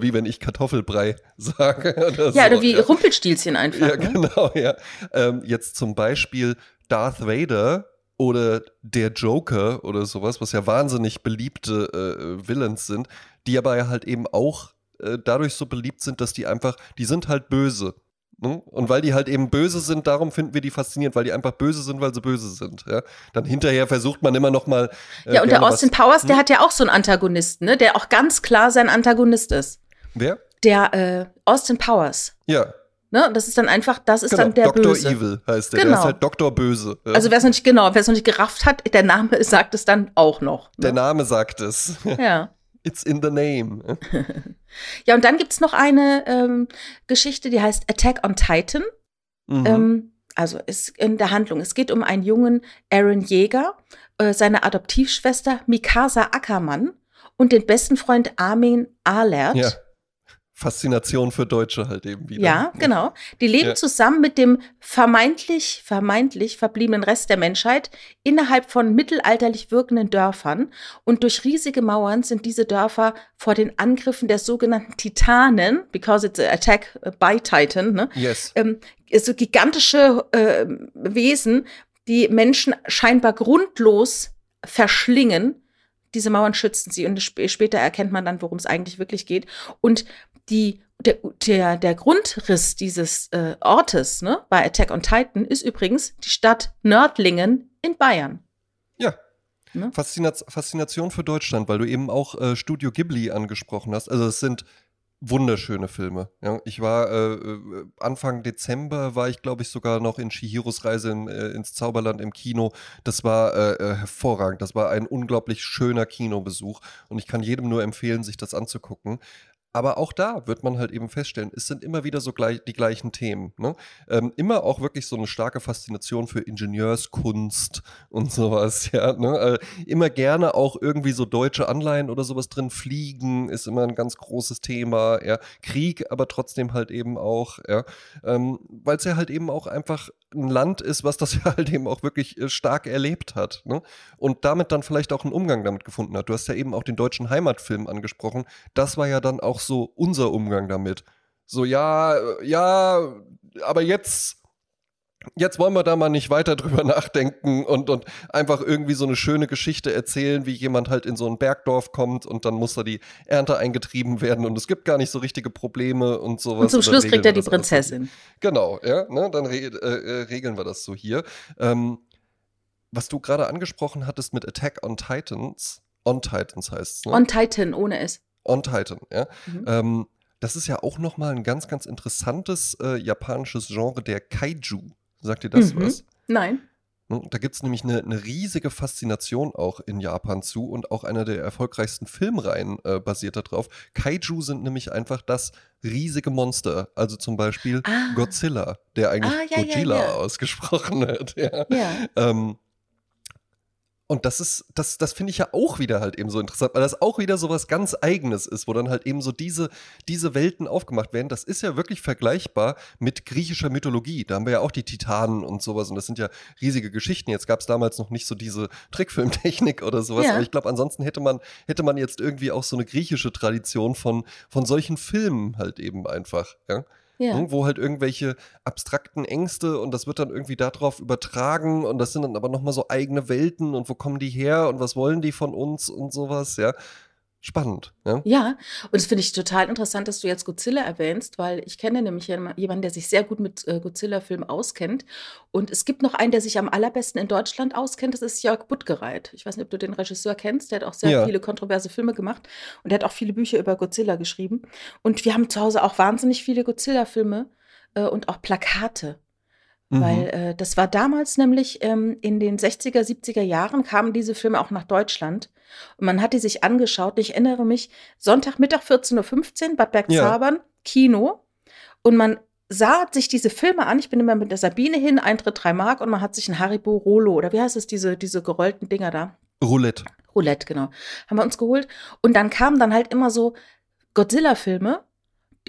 wie wenn ich Kartoffelbrei sage. Oder
ja,
so,
oder wie
ja.
Rumpelstilzchen einfach.
Ja,
ne?
genau, ja. Ähm, jetzt zum Beispiel Darth Vader oder der Joker oder sowas, was ja wahnsinnig beliebte äh, Villains sind, die aber halt eben auch äh, dadurch so beliebt sind, dass die einfach, die sind halt böse. Ne? Und weil die halt eben böse sind, darum finden wir die faszinierend, weil die einfach böse sind, weil sie böse sind. Ja? Dann hinterher versucht man immer noch mal.
Äh, ja, und der Austin Powers, hm? der hat ja auch so einen Antagonisten, ne? der auch ganz klar sein Antagonist ist.
Wer?
Der äh, Austin Powers.
Ja.
Ne? Das ist dann einfach, das ist genau, dann der
Dr.
Böse.
Evil heißt der. Genau. Der ist halt Doktor Böse.
Ja. Also wer es noch nicht genau, wer es noch nicht gerafft hat, der Name sagt es dann auch noch. Ne?
Der Name sagt es.
Ja.
It's in the name.
ja, und dann gibt es noch eine ähm, Geschichte, die heißt Attack on Titan. Mhm. Ähm, also ist in der Handlung. Es geht um einen jungen Aaron Jäger, äh, seine Adoptivschwester Mikasa Ackermann und den besten Freund Armin Ahlert.
Ja. Faszination für Deutsche halt eben wieder.
Ja, genau. Die leben ja. zusammen mit dem vermeintlich, vermeintlich verbliebenen Rest der Menschheit innerhalb von mittelalterlich wirkenden Dörfern. Und durch riesige Mauern sind diese Dörfer vor den Angriffen der sogenannten Titanen, because it's an attack by Titan, ne?
Yes.
Ähm, so gigantische äh, Wesen, die Menschen scheinbar grundlos verschlingen diese Mauern schützen sie und später erkennt man dann, worum es eigentlich wirklich geht. Und die, der, der, der Grundriss dieses äh, Ortes ne, bei Attack on Titan ist übrigens die Stadt Nördlingen in Bayern.
Ja. Ne? Faszination für Deutschland, weil du eben auch äh, Studio Ghibli angesprochen hast. Also es sind wunderschöne Filme. Ja, ich war äh, äh Anfang Dezember war ich glaube ich sogar noch in Shihiros Reise in, äh, ins Zauberland im Kino. Das war äh, äh, hervorragend. Das war ein unglaublich schöner Kinobesuch und ich kann jedem nur empfehlen, sich das anzugucken. Aber auch da wird man halt eben feststellen, es sind immer wieder so gleich, die gleichen Themen. Ne? Ähm, immer auch wirklich so eine starke Faszination für Ingenieurskunst und sowas. Ja, ne? äh, immer gerne auch irgendwie so deutsche Anleihen oder sowas drin. Fliegen ist immer ein ganz großes Thema. Ja? Krieg, aber trotzdem halt eben auch. Ja? Ähm, Weil es ja halt eben auch einfach ein Land ist, was das ja halt eben auch wirklich äh, stark erlebt hat. Ne? Und damit dann vielleicht auch einen Umgang damit gefunden hat. Du hast ja eben auch den deutschen Heimatfilm angesprochen. Das war ja dann auch so unser Umgang damit. So, ja, ja, aber jetzt jetzt wollen wir da mal nicht weiter drüber nachdenken und, und einfach irgendwie so eine schöne Geschichte erzählen, wie jemand halt in so ein Bergdorf kommt und dann muss da die Ernte eingetrieben werden und es gibt gar nicht so richtige Probleme und sowas.
Und zum Schluss kriegt er die Prinzessin.
Genau, ja, ne, dann re äh, äh, regeln wir das so hier. Ähm, was du gerade angesprochen hattest mit Attack on Titans, On Titans heißt es,
ne? On Titan, ohne es.
On Titan, ja. Mhm. Ähm, das ist ja auch nochmal ein ganz, ganz interessantes äh, japanisches Genre der Kaiju. Sagt dir das mhm. was?
Nein.
Ne, da gibt es nämlich eine, eine, riesige Faszination auch in Japan zu und auch einer der erfolgreichsten Filmreihen äh, basiert darauf. Kaiju sind nämlich einfach das riesige Monster. Also zum Beispiel ah. Godzilla, der eigentlich ah, ja, Godzilla ja, ja. ausgesprochen hat. Ja. Ähm, und das ist, das, das finde ich ja auch wieder halt eben so interessant, weil das auch wieder so was ganz Eigenes ist, wo dann halt eben so diese, diese Welten aufgemacht werden. Das ist ja wirklich vergleichbar mit griechischer Mythologie. Da haben wir ja auch die Titanen und sowas und das sind ja riesige Geschichten. Jetzt gab es damals noch nicht so diese Trickfilmtechnik oder sowas, ja. aber ich glaube, ansonsten hätte man, hätte man jetzt irgendwie auch so eine griechische Tradition von, von solchen Filmen halt eben einfach, ja ja. Ne, halt irgendwelche abstrakten Ängste und das wird dann irgendwie darauf übertragen und das sind dann aber nochmal so eigene Welten und wo kommen die her und was wollen die von uns und sowas, ja spannend. Ja,
ja. und das finde ich total interessant, dass du jetzt Godzilla erwähnst, weil ich kenne nämlich jemanden, der sich sehr gut mit äh, Godzilla-Filmen auskennt. Und es gibt noch einen, der sich am allerbesten in Deutschland auskennt, das ist Jörg Buttgereit. Ich weiß nicht, ob du den Regisseur kennst, der hat auch sehr ja. viele kontroverse Filme gemacht und der hat auch viele Bücher über Godzilla geschrieben. Und wir haben zu Hause auch wahnsinnig viele Godzilla-Filme äh, und auch Plakate. Mhm. Weil äh, das war damals nämlich ähm, in den 60er, 70er Jahren kamen diese Filme auch nach Deutschland. Und man hat die sich angeschaut. Ich erinnere mich, Sonntagmittag 14.15 Uhr, Bad Bergzabern, ja. Kino. Und man sah sich diese Filme an. Ich bin immer mit der Sabine hin, Eintritt 3 Mark und man hat sich ein Haribo Rolo oder wie heißt es, diese, diese gerollten Dinger da?
Roulette.
Roulette, genau. Haben wir uns geholt. Und dann kamen dann halt immer so Godzilla-Filme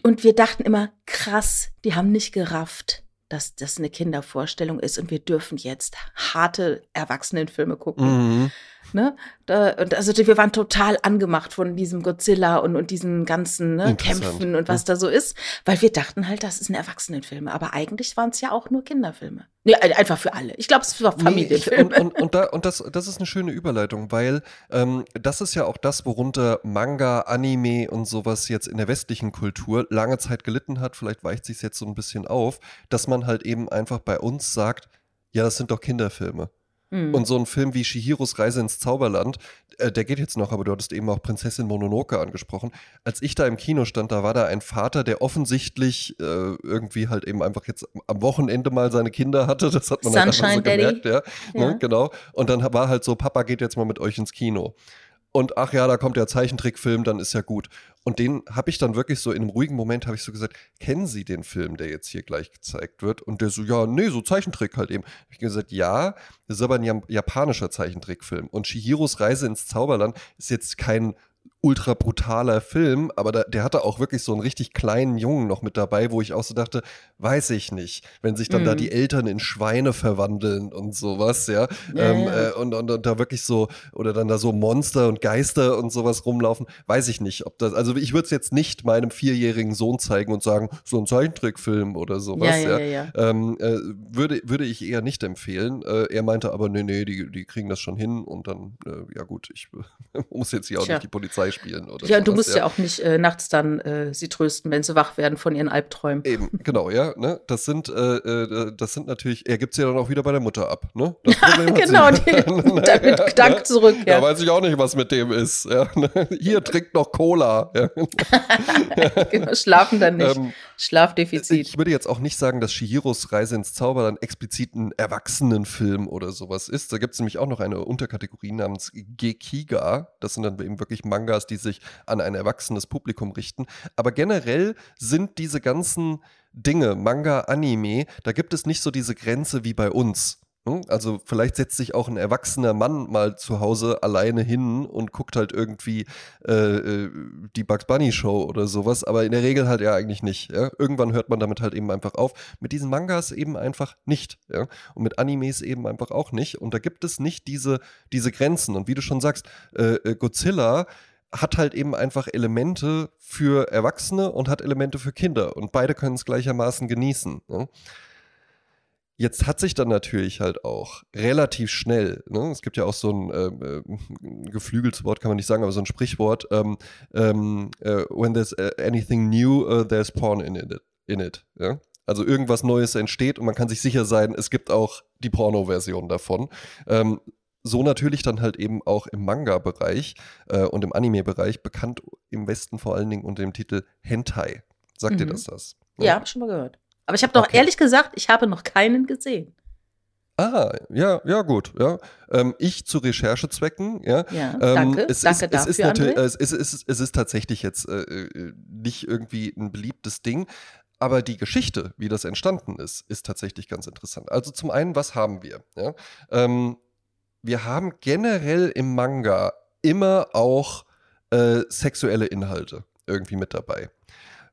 und wir dachten immer, krass, die haben nicht gerafft dass das eine Kindervorstellung ist und wir dürfen jetzt harte Erwachsenenfilme gucken.
Mhm.
Ne? Da, und also wir waren total angemacht von diesem Godzilla und, und diesen ganzen ne. Kämpfen und was da so ist, weil wir dachten halt, das ist ein Erwachsenenfilm. Aber eigentlich waren es ja auch nur Kinderfilme. Nee, ein- einfach für alle. Ich glaube, es war
Nee, ich,
Familienfilme.
und und, und, da, und das, das ist eine schöne Überleitung, weil ähm, das ist ja auch das, worunter Manga, Anime und sowas jetzt in der westlichen Kultur lange Zeit gelitten hat. Vielleicht weicht sich jetzt so ein bisschen auf, dass man halt eben einfach bei uns sagt, ja, das sind doch Kinderfilme.
Hm.
Und so ein Film wie Shihiros Reise ins Zauberland, äh, der geht jetzt noch, aber du hattest eben auch Prinzessin Mononoke angesprochen. Als ich da im Kino stand, da war da ein Vater, der offensichtlich äh, irgendwie halt eben einfach jetzt am Wochenende mal seine Kinder hatte. Das hat man halt so
Sunshine Daddy.
gemerkt, ja.
Ja.
Ne, genau. Und dann war halt so, Papa geht jetzt mal mit euch ins Kino. Und ach ja, da kommt der Zeichentrickfilm, dann ist ja gut. Und den habe ich dann wirklich so in einem ruhigen Moment habe ich so gesagt, kennen Sie den Film, der jetzt hier gleich gezeigt wird? Und der so, ja, nee, so Zeichentrick halt eben. Hab ich gesagt, ja, das ist aber ein japanischer Zeichentrickfilm. Und Shihiros Reise ins Zauberland ist jetzt kein ultra brutaler Film, aber da, der hatte auch wirklich so einen richtig kleinen Jungen noch mit dabei, wo ich auch so dachte, weiß ich nicht, wenn sich dann da
Mhm.
die Eltern in Schweine verwandeln und sowas, ja,
Ja,
ähm,
ja.
Äh, und, und, und da wirklich so, oder dann da so Monster und Geister und sowas rumlaufen, weiß ich nicht, ob das, also ich würde es jetzt nicht meinem vierjährigen Sohn zeigen und sagen, so ein Zeichentrickfilm oder sowas,
ja, ja, ja, ja.
ähm, äh, würde, würde ich eher nicht empfehlen. Äh, er meinte aber, nee, nee, die, die kriegen das schon hin und dann, äh, ja gut, ich muss jetzt hier auch
Tja.
nicht die Polizei spielen oder
Ja, und du
sowas,
musst ja, auch nicht äh, nachts dann äh, sie trösten, wenn sie wach werden von ihren Albträumen.
Eben, genau, ja, ne? Das sind, äh, äh, das sind natürlich, er gibt sie ja dann auch wieder bei der Mutter ab, ne?
Genau, die, damit Dank zurück.
Ja.
Ja.
weiß ich auch nicht, was mit dem ist. Ja, ne? Hier trinkt noch Cola. Ja.
genau, schlafen dann nicht.
Ähm,
Schlafdefizit.
Ich würde jetzt auch nicht sagen, dass Shihiros Reise ins Zauberland explizit ein Erwachsenenfilm oder sowas ist. Da gibt es nämlich auch noch eine Unterkategorie namens Gekiga. Das sind dann eben wirklich Mangas, die sich an ein erwachsenes Publikum richten. Aber generell sind diese ganzen Dinge, Manga, Anime, da gibt es nicht so diese Grenze wie bei uns. Hm? Also vielleicht setzt sich auch ein erwachsener Mann mal zu Hause alleine hin und guckt halt irgendwie äh, äh, die Bugs Bunny Show oder sowas, aber in der Regel halt ja eigentlich nicht. Ja? Irgendwann hört man damit halt eben einfach auf. Mit diesen Mangas eben einfach nicht. Ja? Und mit Animes eben einfach auch nicht. Und da gibt es nicht diese, diese Grenzen. Und wie du schon sagst, äh, äh, Godzilla hat halt eben einfach Elemente für Erwachsene und hat Elemente für Kinder. Und beide können es gleichermaßen genießen. Ne? Jetzt hat sich dann natürlich halt auch relativ schnell, ne? es gibt ja auch so ein äh, geflügeltes Wort, kann man nicht sagen, aber so ein Sprichwort, ähm, ähm, äh, when there's uh, anything new, uh, there's porn in it. In it ja? Also irgendwas Neues entsteht und man kann sich sicher sein, es gibt auch die Porno-Version davon. Ähm, so natürlich dann halt eben auch im Manga-Bereich äh, und im Anime-Bereich, bekannt im Westen vor allen Dingen unter dem Titel Hentai. Sagt dir
Mhm.
das das?
ja, hab ich schon mal gehört. Aber ich habe doch
Okay.
ehrlich gesagt, ich habe noch keinen gesehen.
Ah, ja, ja, gut, ja. Ähm, ich zu Recherchezwecken, ja.
Ja,
Ähm,
danke.
es
danke
ist, es ist
dafür,
natürlich,
André.
es ist, es ist, es ist tatsächlich jetzt äh, äh, nicht irgendwie ein beliebtes Ding, aber die Geschichte, wie das entstanden ist, ist tatsächlich ganz interessant. Also zum einen, was haben wir? Ja? Ähm, wir haben generell im Manga immer auch äh, sexuelle Inhalte irgendwie mit dabei.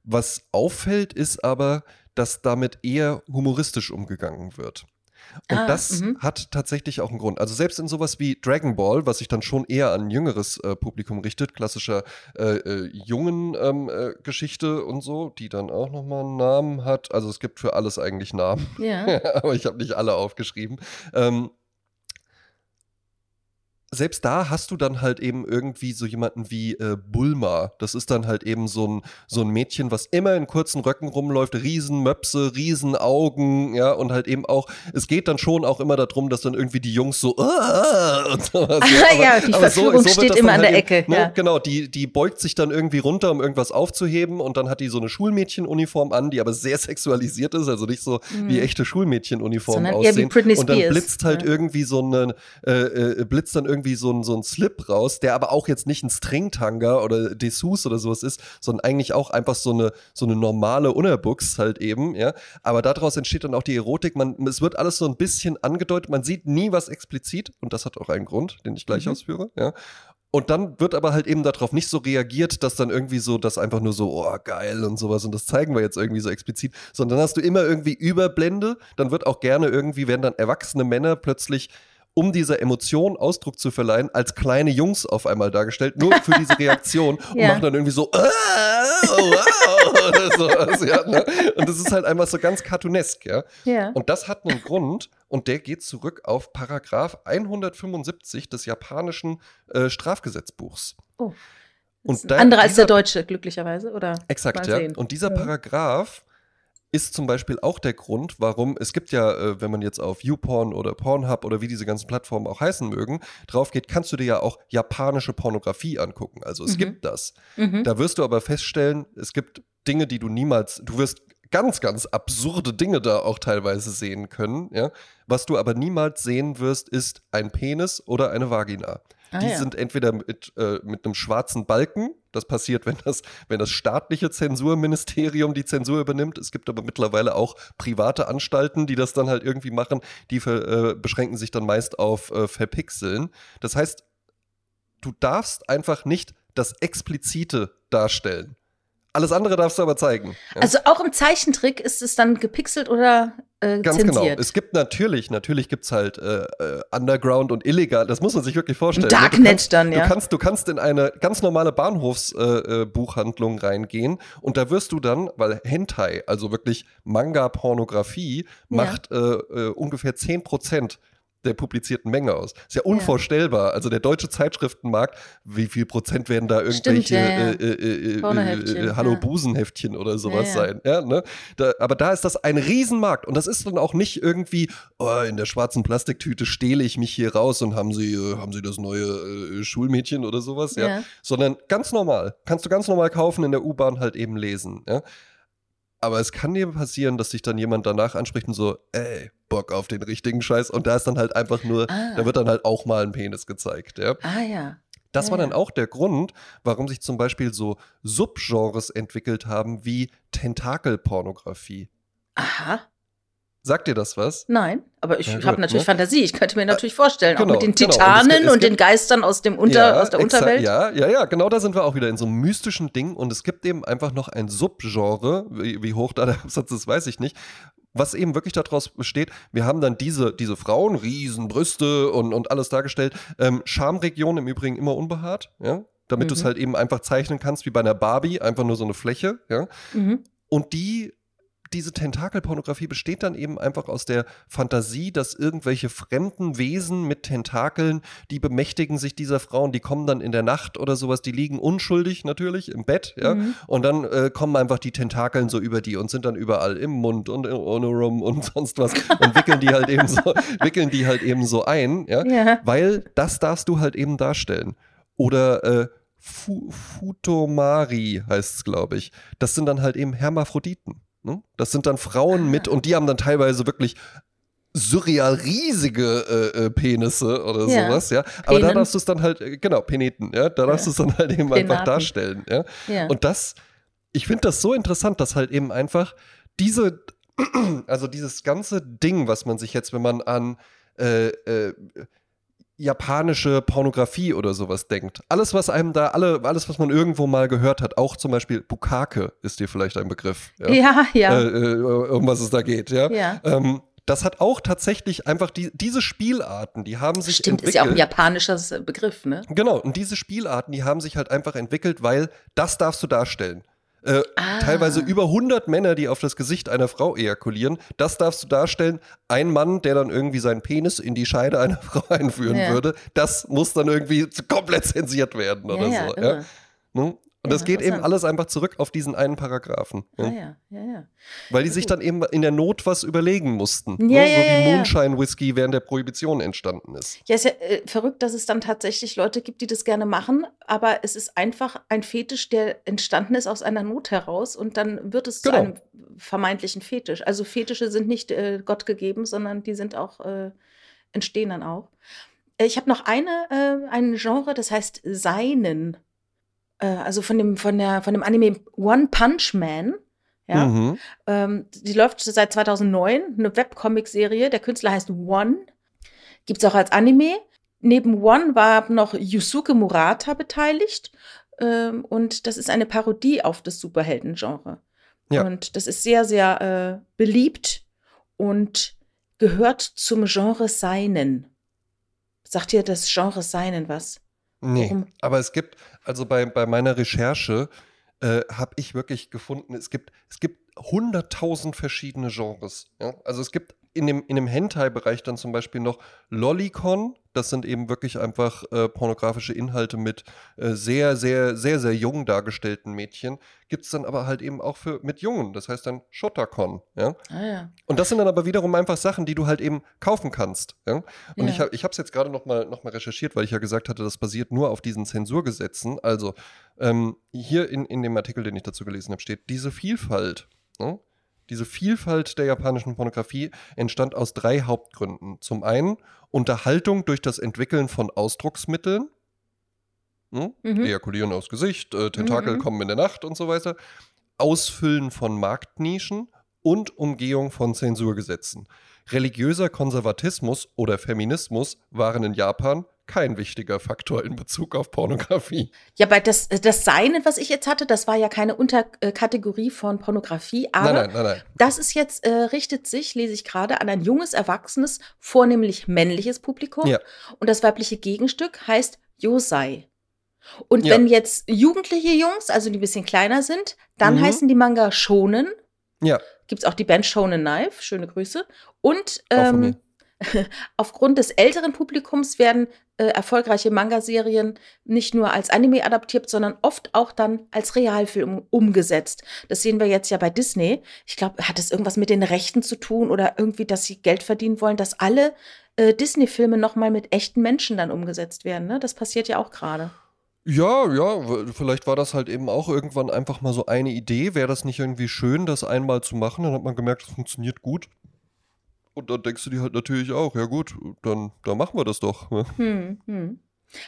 Was auffällt, ist aber, dass damit eher humoristisch umgegangen wird. Und
Ah,
das
mhm.
hat tatsächlich auch einen Grund. Also selbst in sowas wie Dragon Ball, was sich dann schon eher an ein jüngeres äh, Publikum richtet, klassischer äh, äh, jungen ähm, äh, Geschichte und so, die dann auch nochmal einen Namen hat. Also es gibt für alles eigentlich Namen,
Ja.
aber ich habe nicht alle aufgeschrieben. Ähm, selbst da hast du dann halt eben irgendwie so jemanden wie äh, Bulma. Das ist dann halt eben so ein, so ein Mädchen, was immer in kurzen Röcken rumläuft, Riesenmöpse, Riesenaugen, ja, und halt eben auch, es geht dann schon auch immer darum, dass dann irgendwie die Jungs so und sowas.
Ah, ja, die Verführung
wird
steht
das
immer an der
halt eben,
Ecke,
Ne,
ja.
Genau, die, die beugt sich dann irgendwie runter, um irgendwas aufzuheben und dann hat die so eine Schulmädchenuniform an, die aber sehr sexualisiert ist, also nicht so wie echte Schulmädchenuniformen
Mhm. Sondern eher wie
aussehen.
Britney
und dann
Spears,
blitzt halt
ja.
irgendwie so eine, äh, äh, blitzt dann irgendwie so ein, so ein Slip raus, der aber auch jetzt nicht ein Stringtanga oder Dessous oder sowas ist, sondern eigentlich auch einfach so eine, so eine normale Unterbuchs halt eben, ja. Aber daraus entsteht dann auch die Erotik. Man, es wird alles so ein bisschen angedeutet, man sieht nie was explizit und das hat auch einen Grund, den ich gleich
Mhm.
ausführe, ja. Und dann wird aber halt eben darauf nicht so reagiert, dass dann irgendwie so, das einfach nur so, oh, geil und sowas und das zeigen wir jetzt irgendwie so explizit, sondern dann hast du immer irgendwie Überblende, dann wird auch gerne irgendwie, werden dann erwachsene Männer plötzlich um dieser Emotion Ausdruck zu verleihen, als kleine Jungs auf einmal dargestellt, nur für diese Reaktion und
Ja.
machen dann irgendwie so, ah, oh, wow, oder sowas, ja, ne? Und das ist halt einfach so ganz cartoonesk, ja.
Ja.
Und das hat einen Grund und der geht zurück auf Paragraph 175 des japanischen äh, Strafgesetzbuchs.
Oh.
Und
Und
da-
andere als der deutsche, glücklicherweise, oder?
Exakt, ja.
sehen.
Und dieser
Ja.
Paragraph ist zum Beispiel auch der Grund, warum es gibt ja, äh, wenn man jetzt auf YouPorn oder Pornhub oder wie diese ganzen Plattformen auch heißen mögen, drauf geht, kannst du dir ja auch japanische Pornografie angucken. Also es
Mhm.
gibt das.
Mhm.
Da wirst du aber feststellen, es gibt Dinge, die du niemals, du wirst ganz, ganz absurde Dinge da auch teilweise sehen können, ja. Was du aber niemals sehen wirst, ist ein Penis oder eine Vagina.
Ah,
die
ja.
sind entweder mit, äh, mit einem schwarzen Balken, das passiert, wenn das, wenn das staatliche Zensurministerium die Zensur übernimmt. Es gibt aber mittlerweile auch private Anstalten, die das dann halt irgendwie machen, die äh, beschränken sich dann meist auf äh, Verpixeln. Das heißt, du darfst einfach nicht das Explizite darstellen. Alles andere darfst du aber zeigen. Ja?
Also auch im Zeichentrick ist es dann gepixelt oder äh,
Ganz genau.
zensiert?
Es gibt natürlich, natürlich gibt es halt äh, äh, Underground und illegal, das muss man sich wirklich vorstellen. Ne? Du
Darknet
kannst,
dann, ja.
Du kannst, du kannst in eine ganz normale Bahnhofsbuchhandlung äh, Buchhandlung reingehen und da wirst du dann, weil Hentai, also wirklich Manga-Pornografie,
Ja.
macht äh, äh, ungefähr 10% der publizierten Menge aus. Ist ja unvorstellbar. Also der deutsche Zeitschriftenmarkt, wie viel Prozent werden da irgendwelche
Stimmt, ja, ja.
Äh, äh, äh,
Pornoheftchen,
äh, Hallo
ja.
Busenheftchen oder sowas
Ja, ja.
sein. Ja, ne? da, aber da ist das ein Riesenmarkt und das ist dann auch nicht irgendwie, oh, in der schwarzen Plastiktüte stehle ich mich hier raus und haben sie, äh, haben sie das neue äh, Schulmädchen oder sowas, ja?
Ja.
Sondern ganz normal. Kannst du ganz normal kaufen, in der U-Bahn halt eben lesen, ja. Aber es kann dir passieren, dass sich dann jemand danach anspricht und so, ey, Bock auf den richtigen Scheiß. Und da ist dann halt einfach nur,
Ah.
da wird dann halt auch mal ein Penis gezeigt, ja.
Ah ja.
Das
Ja,
war dann auch der Grund, warum sich zum Beispiel so Subgenres entwickelt haben wie Tentakelpornografie.
Aha.
Sagt dir das was?
Nein, aber ich
Ja,
habe natürlich
ne?
Fantasie. Ich könnte mir natürlich vorstellen,
genau,
auch mit den
genau. Und es
Titanen
es
und den Geistern aus, dem Unter, aus der Unterwelt.
Ja, ja, ja, genau da sind wir auch wieder in so einem mystischen Ding und es gibt eben einfach noch ein Subgenre, wie, wie hoch da der Absatz ist, weiß ich nicht, was eben wirklich daraus besteht, wir haben dann diese, diese Frauen, riesen Brüste und, und alles dargestellt, ähm, Schamregion im Übrigen immer unbehaart, ja, damit du es
Mhm.
halt eben einfach zeichnen kannst, wie bei einer Barbie, einfach nur so eine Fläche, ja,
Mhm.
und die, diese Tentakelpornografie besteht dann eben einfach aus der Fantasie, dass irgendwelche fremden Wesen mit Tentakeln, die bemächtigen sich dieser Frauen, die kommen dann in der Nacht oder sowas, die liegen unschuldig natürlich im Bett, ja,
Mhm.
und dann äh, kommen einfach die Tentakeln so über die und sind dann überall im Mund und ohne rum und sonst was und wickeln die halt eben so, wickeln die halt eben so ein, ja,
Ja.
weil das darfst du halt eben darstellen. Oder äh, Fu Futomari heißt es, glaube ich. Das sind dann halt eben Hermaphroditen. Ne? Das sind dann Frauen
Ah.
mit und die haben dann teilweise wirklich surreal riesige äh, äh, Penisse oder
Ja.
sowas, ja. Aber da
Penen.
darfst du es dann halt, äh, genau, Peneten, ja. Da darfst du es dann halt eben einfach
Penaten.
darstellen, ja.
ja.
Und das, ich finde das so interessant, dass halt eben einfach diese, also dieses ganze Ding, was man sich jetzt, wenn man an äh, äh, japanische Pornografie oder sowas denkt. Alles, was einem da, alle, alles, was man irgendwo mal gehört hat, auch zum Beispiel Bukake ist dir vielleicht ein Begriff. Ja,
ja, ja.
Äh, äh, um was es da geht, ja.
ja.
Ähm, das hat auch tatsächlich einfach die, diese Spielarten, die haben sich
Stimmt,
entwickelt.
ist ja auch ein japanischer Begriff, ne?
Genau, und diese Spielarten, die haben sich halt einfach entwickelt, weil das darfst du darstellen. Äh,
Ah.
Teilweise über 100 Männer, die auf das Gesicht einer Frau ejakulieren. Das darfst du darstellen. Ein Mann, der dann irgendwie seinen Penis in die Scheide einer Frau einführen
Ja.
würde, das muss dann irgendwie komplett zensiert werden oder
ja,
so. Ja? Ne? Und
Ja,
das geht eben alles einfach zurück auf diesen einen Paragraphen.
Ah,
Ne?
ja, ja, ja.
Weil die sich dann eben in der Not was überlegen mussten.
Ja,
ne?
ja,
so
ja,
wie
ja.
Moonshine-Whisky während der Prohibition entstanden ist.
Ja, ist ja äh, verrückt, dass es dann tatsächlich Leute gibt, die das gerne machen, aber es ist einfach ein Fetisch, der entstanden ist aus einer Not heraus und dann wird es
Genau.
zu einem vermeintlichen Fetisch. Also Fetische sind nicht äh, Gott gegeben, sondern die sind auch, äh, entstehen dann auch. Äh, Ich habe noch eine, äh, ein Genre, das heißt Seinen. Äh, also von dem, von, der, von dem Anime One Punch Man. Ja.
Mhm.
Ähm, die läuft seit 2009, eine Webcomic-Serie. Der Künstler heißt One. Gibt es auch als Anime. neben One war noch Yusuke Murata beteiligt. Ähm, und das ist eine Parodie auf das Superhelden-Genre. Ja. Und das ist sehr, sehr äh, beliebt und gehört zum Genre Seinen. Sagt dir das Genre Seinen was?
Nee, Warum? aber es gibt, also bei, bei meiner Recherche äh, habe ich wirklich gefunden, es gibt, es gibt 100.000 verschiedene Genres. Ja? Also es gibt in dem, in dem Hentai-Bereich dann zum Beispiel noch Lollicon. Das sind eben wirklich einfach äh, pornografische Inhalte mit äh, sehr, sehr, sehr, sehr jung dargestellten Mädchen. Gibt es dann aber halt eben auch für mit Jungen. Das heißt dann Shotacon. Ja? Ah, ja. Und das sind dann aber wiederum einfach Sachen, die du halt eben kaufen kannst. Ja? Und ja. ich habe es jetzt gerade nochmal noch mal recherchiert, weil ich ja gesagt hatte, das basiert nur auf diesen Zensurgesetzen. Also ähm, hier in, in dem Artikel, den ich dazu gelesen habe, steht, diese Vielfalt. Ja? Diese Vielfalt der japanischen Pornografie entstand aus drei Hauptgründen. Zum einen Unterhaltung durch das Entwickeln von Ausdrucksmitteln. Hm? Mhm. Ejakulieren aus Gesicht, äh, Tentakel mhm. kommen in der Nacht und so weiter. Ausfüllen von Marktnischen und Umgehung von Zensurgesetzen. Religiöser Konservatismus oder Feminismus waren in Japan kein wichtiger Faktor in Bezug auf Pornografie.
Ja, bei das, das Seinen, was ich jetzt hatte, das war ja keine Unterkategorie von Pornografie, aber nein, nein, nein, nein. das ist jetzt, äh, richtet sich, lese ich gerade, an ein junges, erwachsenes, vornehmlich männliches Publikum. Ja. Und das weibliche Gegenstück heißt Yosei. Und ja. wenn jetzt jugendliche Jungs, also die ein bisschen kleiner sind, dann mhm. heißen die Manga Shonen. Ja. Gibt es auch die Band Shonen Knife, schöne Grüße. Und ähm, aufgrund des älteren Publikums werden äh, erfolgreiche Manga-Serien nicht nur als Anime adaptiert, sondern oft auch dann als Realfilm umgesetzt. Das sehen wir jetzt ja bei Disney. Ich glaube, hat es irgendwas mit den Rechten zu tun oder irgendwie, dass sie Geld verdienen wollen, dass alle äh, Disney-Filme nochmal mit echten Menschen dann umgesetzt werden. Ne? Das passiert ja auch gerade.
Ja, ja, vielleicht war das halt eben auch irgendwann einfach mal so eine Idee. Wäre das nicht irgendwie schön, das einmal zu machen? Dann hat man gemerkt, es funktioniert gut. Und dann denkst du dir halt natürlich auch, ja gut, dann, dann machen wir das doch. Ne? Hm, hm.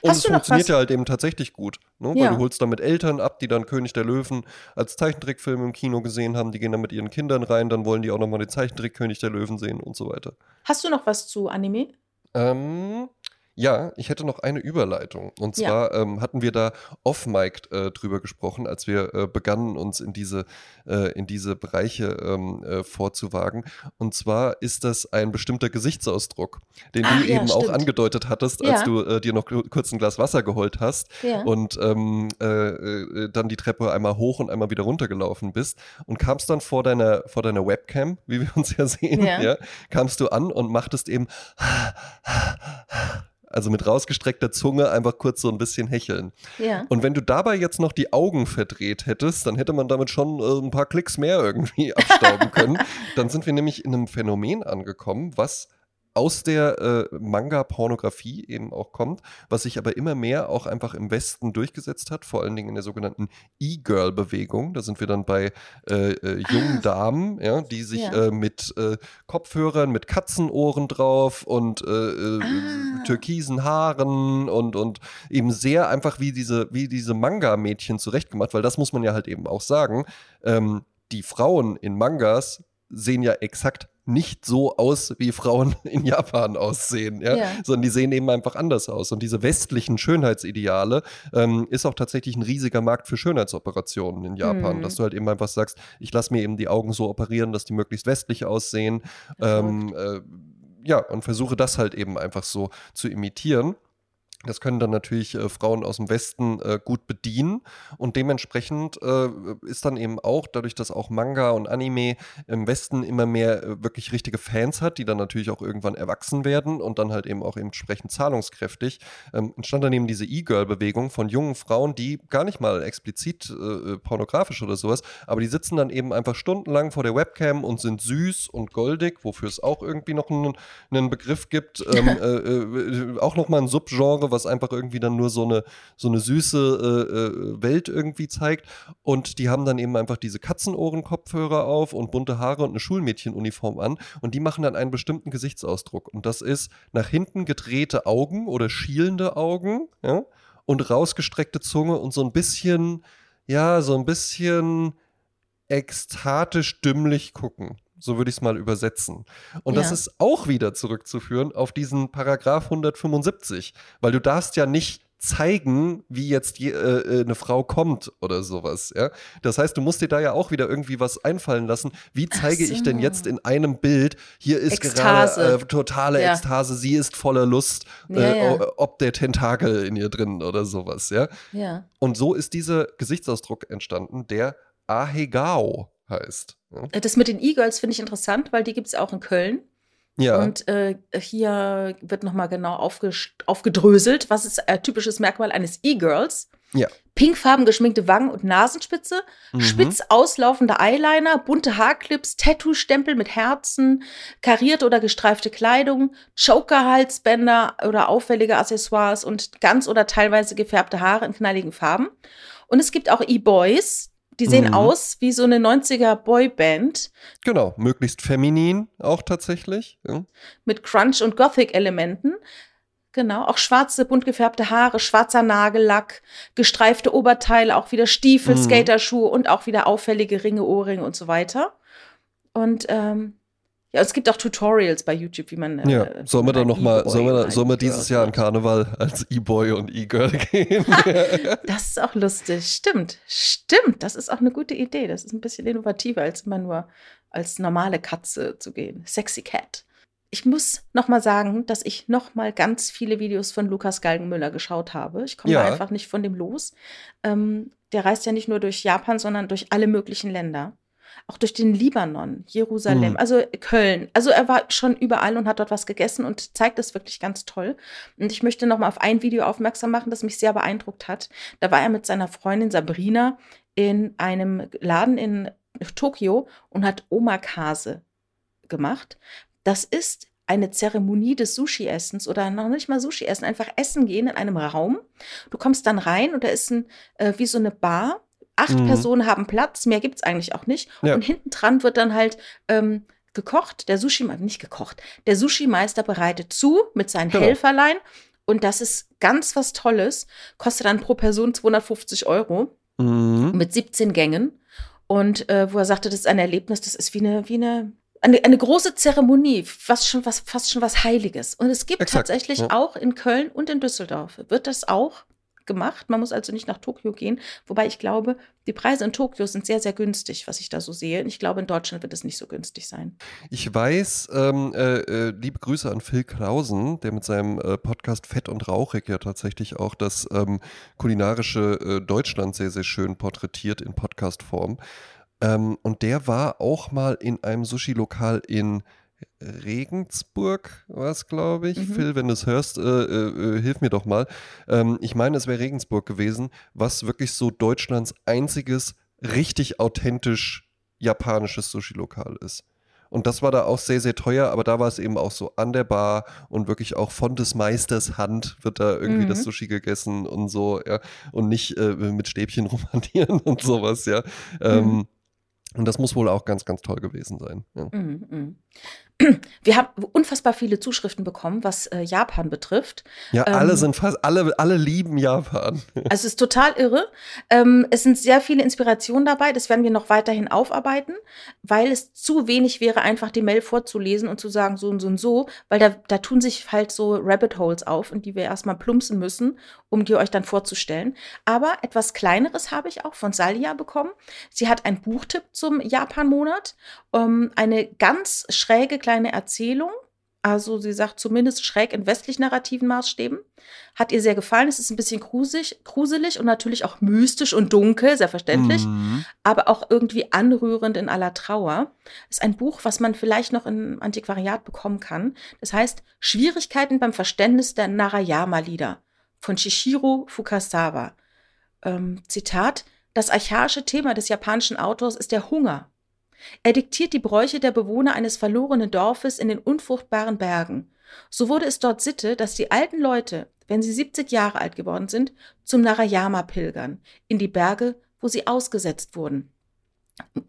Und Hast es funktioniert ja halt eben tatsächlich gut, ne? weil ja. du holst damit Eltern ab, die dann König der Löwen als Zeichentrickfilm im Kino gesehen haben, die gehen dann mit ihren Kindern rein, dann wollen die auch nochmal den Zeichentrick König der Löwen sehen und so weiter.
Hast du noch was zu Anime?
Ähm, ja, ich hätte noch eine Überleitung. Und zwar ja. ähm, hatten wir da off-mic äh, drüber gesprochen, als wir äh, begannen, uns in diese, äh, in diese Bereiche ähm, äh, vorzuwagen. Und zwar ist das ein bestimmter Gesichtsausdruck, den Ach, du ja, eben stimmt. auch angedeutet hattest, als ja. du äh, dir noch kurz ein Glas Wasser geholt hast und ähm, äh, dann die Treppe einmal hoch und einmal wieder runtergelaufen bist und kamst dann vor deiner, vor deiner Webcam, wie wir uns ja sehen, kamst du an und machtest eben also mit rausgestreckter Zunge einfach kurz so ein bisschen hecheln. Ja. Und wenn du dabei jetzt noch die Augen verdreht hättest, dann hätte man damit schon äh, ein paar Klicks mehr irgendwie abstauben können. dann sind wir nämlich in einem Phänomen angekommen, was aus der äh, Manga-Pornografie eben auch kommt, was sich aber immer mehr auch einfach im Westen durchgesetzt hat, vor allen Dingen in der sogenannten E-Girl-Bewegung. Da sind wir dann bei äh, äh, jungen ah. Damen, ja, die sich ja. Äh, mit äh, Kopfhörern, mit Katzenohren drauf und äh, ah. türkisen Haaren und, und eben sehr einfach wie diese, wie diese Manga-Mädchen zurechtgemacht, weil das muss man ja halt eben auch sagen. Ähm, die Frauen in Mangas sehen ja exakt nicht so aus, wie Frauen in Japan aussehen, ja? ja. sondern die sehen eben einfach anders aus. Und diese westlichen Schönheitsideale ähm, ist auch tatsächlich ein riesiger Markt für Schönheitsoperationen in Japan, mhm. dass du halt eben einfach sagst, ich lasse mir eben die Augen so operieren, dass die möglichst westlich aussehen. Ähm, äh, ja, und versuche das halt eben einfach so zu imitieren. Das können dann natürlich äh, Frauen aus dem Westen äh, gut bedienen. Und dementsprechend äh, ist dann eben auch, dadurch, dass auch Manga und Anime im Westen immer mehr äh, wirklich richtige Fans hat, die dann natürlich auch irgendwann erwachsen werden und dann halt eben auch entsprechend zahlungskräftig, ähm, entstand dann eben diese E-Girl-Bewegung von jungen Frauen, die gar nicht mal explizit äh, äh, pornografisch oder sowas, aber die sitzen dann eben einfach stundenlang vor der Webcam und sind süß und goldig, wofür es auch irgendwie noch einen, einen Begriff gibt, ähm, auch nochmal ein Subgenre, was einfach irgendwie dann nur so eine, so eine süße äh, äh, Welt irgendwie zeigt. Und die haben dann eben einfach diese Katzenohren-Kopfhörer auf und bunte Haare und eine Schulmädchenuniform an. Und die machen dann einen bestimmten Gesichtsausdruck. Und das ist nach hinten gedrehte Augen oder schielende Augen, ja, und rausgestreckte Zunge und so ein bisschen, ja, so ein bisschen ekstatisch dümmlich gucken. So würde ich es mal übersetzen. Und das
Ja.
ist auch wieder zurückzuführen auf diesen Paragraph 175, weil du darfst ja nicht zeigen, wie jetzt je, äh, äh, eine Frau kommt oder sowas. Ja? Das heißt, du musst dir da ja auch wieder irgendwie was einfallen lassen. Wie zeige ich denn
so.
jetzt in einem Bild, hier ist
Ekstase.
gerade äh, totale
Ja.
Ekstase, sie ist voller Lust,
Ja,
äh, ob der Tentakel in ihr drin oder sowas. Ja?
Ja.
Und so ist dieser Gesichtsausdruck entstanden, der Ahegao heißt. Ja.
Äh, Das mit den E-Girls finde ich interessant, weil die gibt es auch in Köln.
ja.
Und äh, hier wird nochmal genau aufgedröselt, was ist ein typisches Merkmal eines E-Girls.
Ja.
Pinkfarben geschminkte Wangen und Nasenspitze,
Mhm.
spitz auslaufende Eyeliner, bunte Haarclips, Tattoo-Stempel mit Herzen, karierte oder gestreifte Kleidung, Choker-Halsbänder oder auffällige Accessoires und ganz oder teilweise gefärbte Haare in knalligen Farben. Und es gibt auch E-Boys, die sehen
Mhm.
aus wie so eine 90er Boyband
Genau, möglichst feminin auch tatsächlich. Ja.
mit Crunch- und Gothic-Elementen. Genau, auch schwarze, bunt gefärbte Haare, schwarzer Nagellack, gestreifte Oberteile, auch wieder Stiefel,
Mhm.
Skaterschuhe und auch wieder auffällige Ringe, Ohrringe und so weiter. Und ähm, ja, es gibt auch Tutorials bei YouTube, wie man. äh,
Ja, sollen wir
man
da
ein
noch mal,
E-Boy
sollen wir, sollen wir dieses Jahr an. Karneval als E-Boy und E-Girl gehen?
Das ist auch lustig. Stimmt, stimmt. Das ist auch eine gute Idee. Das ist ein bisschen innovativer, als immer nur als normale Katze zu gehen. Sexy Cat. Ich muss noch mal sagen, dass ich noch mal ganz viele Videos von Lukas Galgenmüller geschaut habe. Ich komme
Ja.
einfach nicht von dem los. Ähm, der reist ja nicht nur durch Japan, sondern durch alle möglichen Länder. Auch durch den Libanon, Jerusalem,
Mhm.
also Köln. Also er war schon überall und hat dort was gegessen und zeigt es wirklich ganz toll. Und ich möchte noch mal auf ein Video aufmerksam machen, das mich sehr beeindruckt hat. Da war er mit seiner Freundin Sabrina in einem Laden in Tokio und hat Omakase gemacht. Das ist eine Zeremonie des Sushi-Essens oder noch nicht mal Sushi-Essen, einfach essen gehen in einem Raum. Du kommst dann rein und da ist ein, äh, wie so eine Bar. Acht
Mhm.
Personen haben Platz, mehr gibt es eigentlich auch nicht.
Ja.
Und hinten dran wird dann halt ähm, gekocht. Der Sushi, nicht gekocht, der Sushi-Meister bereitet zu mit seinen
Genau.
Helferlein. Und das ist ganz was Tolles. Kostet dann pro Person 250 Euro
mhm.
mit 17 Gängen. Und äh, wo er sagte, das ist ein Erlebnis, das ist wie eine, wie eine, eine, eine große Zeremonie, was schon was, fast schon was Heiliges. Und es gibt
Exakt,
tatsächlich
ja.
auch in Köln und in Düsseldorf wird das auch gemacht. Man muss also nicht nach Tokio gehen. Wobei ich glaube, die Preise in Tokio sind sehr, sehr günstig, was ich da so sehe. Und ich glaube, in Deutschland wird es nicht so günstig sein.
Ich weiß, ähm, äh, äh, liebe Grüße an Phil Klausen, der mit seinem äh, Podcast Fett und Rauchig ja tatsächlich auch das ähm, kulinarische äh, Deutschland sehr, sehr schön porträtiert in Podcastform. Ähm, und der war auch mal in einem Sushi-Lokal in Regensburg, war es, glaube ich.
Mhm.
Phil, wenn du es hörst, äh, äh, äh, hilf mir doch mal. Ähm, ich meine, es wäre Regensburg gewesen, was wirklich so Deutschlands einziges richtig authentisch japanisches Sushi-Lokal ist. Und das war da auch sehr, sehr teuer, aber da war es eben auch so an der Bar und wirklich auch von des Meisters Hand wird da irgendwie
Mhm.
das Sushi gegessen und so, ja. Und nicht äh, mit Stäbchen rumhantieren und sowas, ja. Ähm,
Mhm.
und das muss wohl auch ganz, ganz toll gewesen sein. Ja.
Mhm, mhm. Wir haben unfassbar viele Zuschriften bekommen, was äh, Japan betrifft.
Ja, alle
Ähm,
sind fast, alle, alle lieben Japan.
Also es ist total irre. Ähm, es sind sehr viele Inspirationen dabei. Das werden wir noch weiterhin aufarbeiten, weil es zu wenig wäre, einfach die Mail vorzulesen und zu sagen, so und so und so, weil da, da tun sich halt so Rabbit Holes auf, in die wir erstmal plumpsen müssen, um die euch dann vorzustellen. Aber etwas Kleineres habe ich auch von Salia bekommen. Sie hat einen Buchtipp zum Japan-Monat, ähm, eine ganz schräge kleine Erzählung. Also sie sagt zumindest schräg in westlich narrativen Maßstäben. Hat ihr sehr gefallen. Es ist ein bisschen gruselig, gruselig und natürlich auch mystisch und dunkel, selbstverständlich,
Mhm.
aber auch irgendwie anrührend in aller Trauer. Ist ein Buch, was man vielleicht noch im Antiquariat bekommen kann. Das heißt Schwierigkeiten beim Verständnis der Narayama-Lieder von Shishiro Fukasawa. Ähm, Zitat: Das archaische Thema des japanischen Autors ist der Hunger. Er diktiert die Bräuche der Bewohner eines verlorenen Dorfes in den unfruchtbaren Bergen. So wurde es dort Sitte, dass die alten Leute, wenn sie 70 Jahre alt geworden sind, zum Narayama pilgern, in die Berge, wo sie ausgesetzt wurden.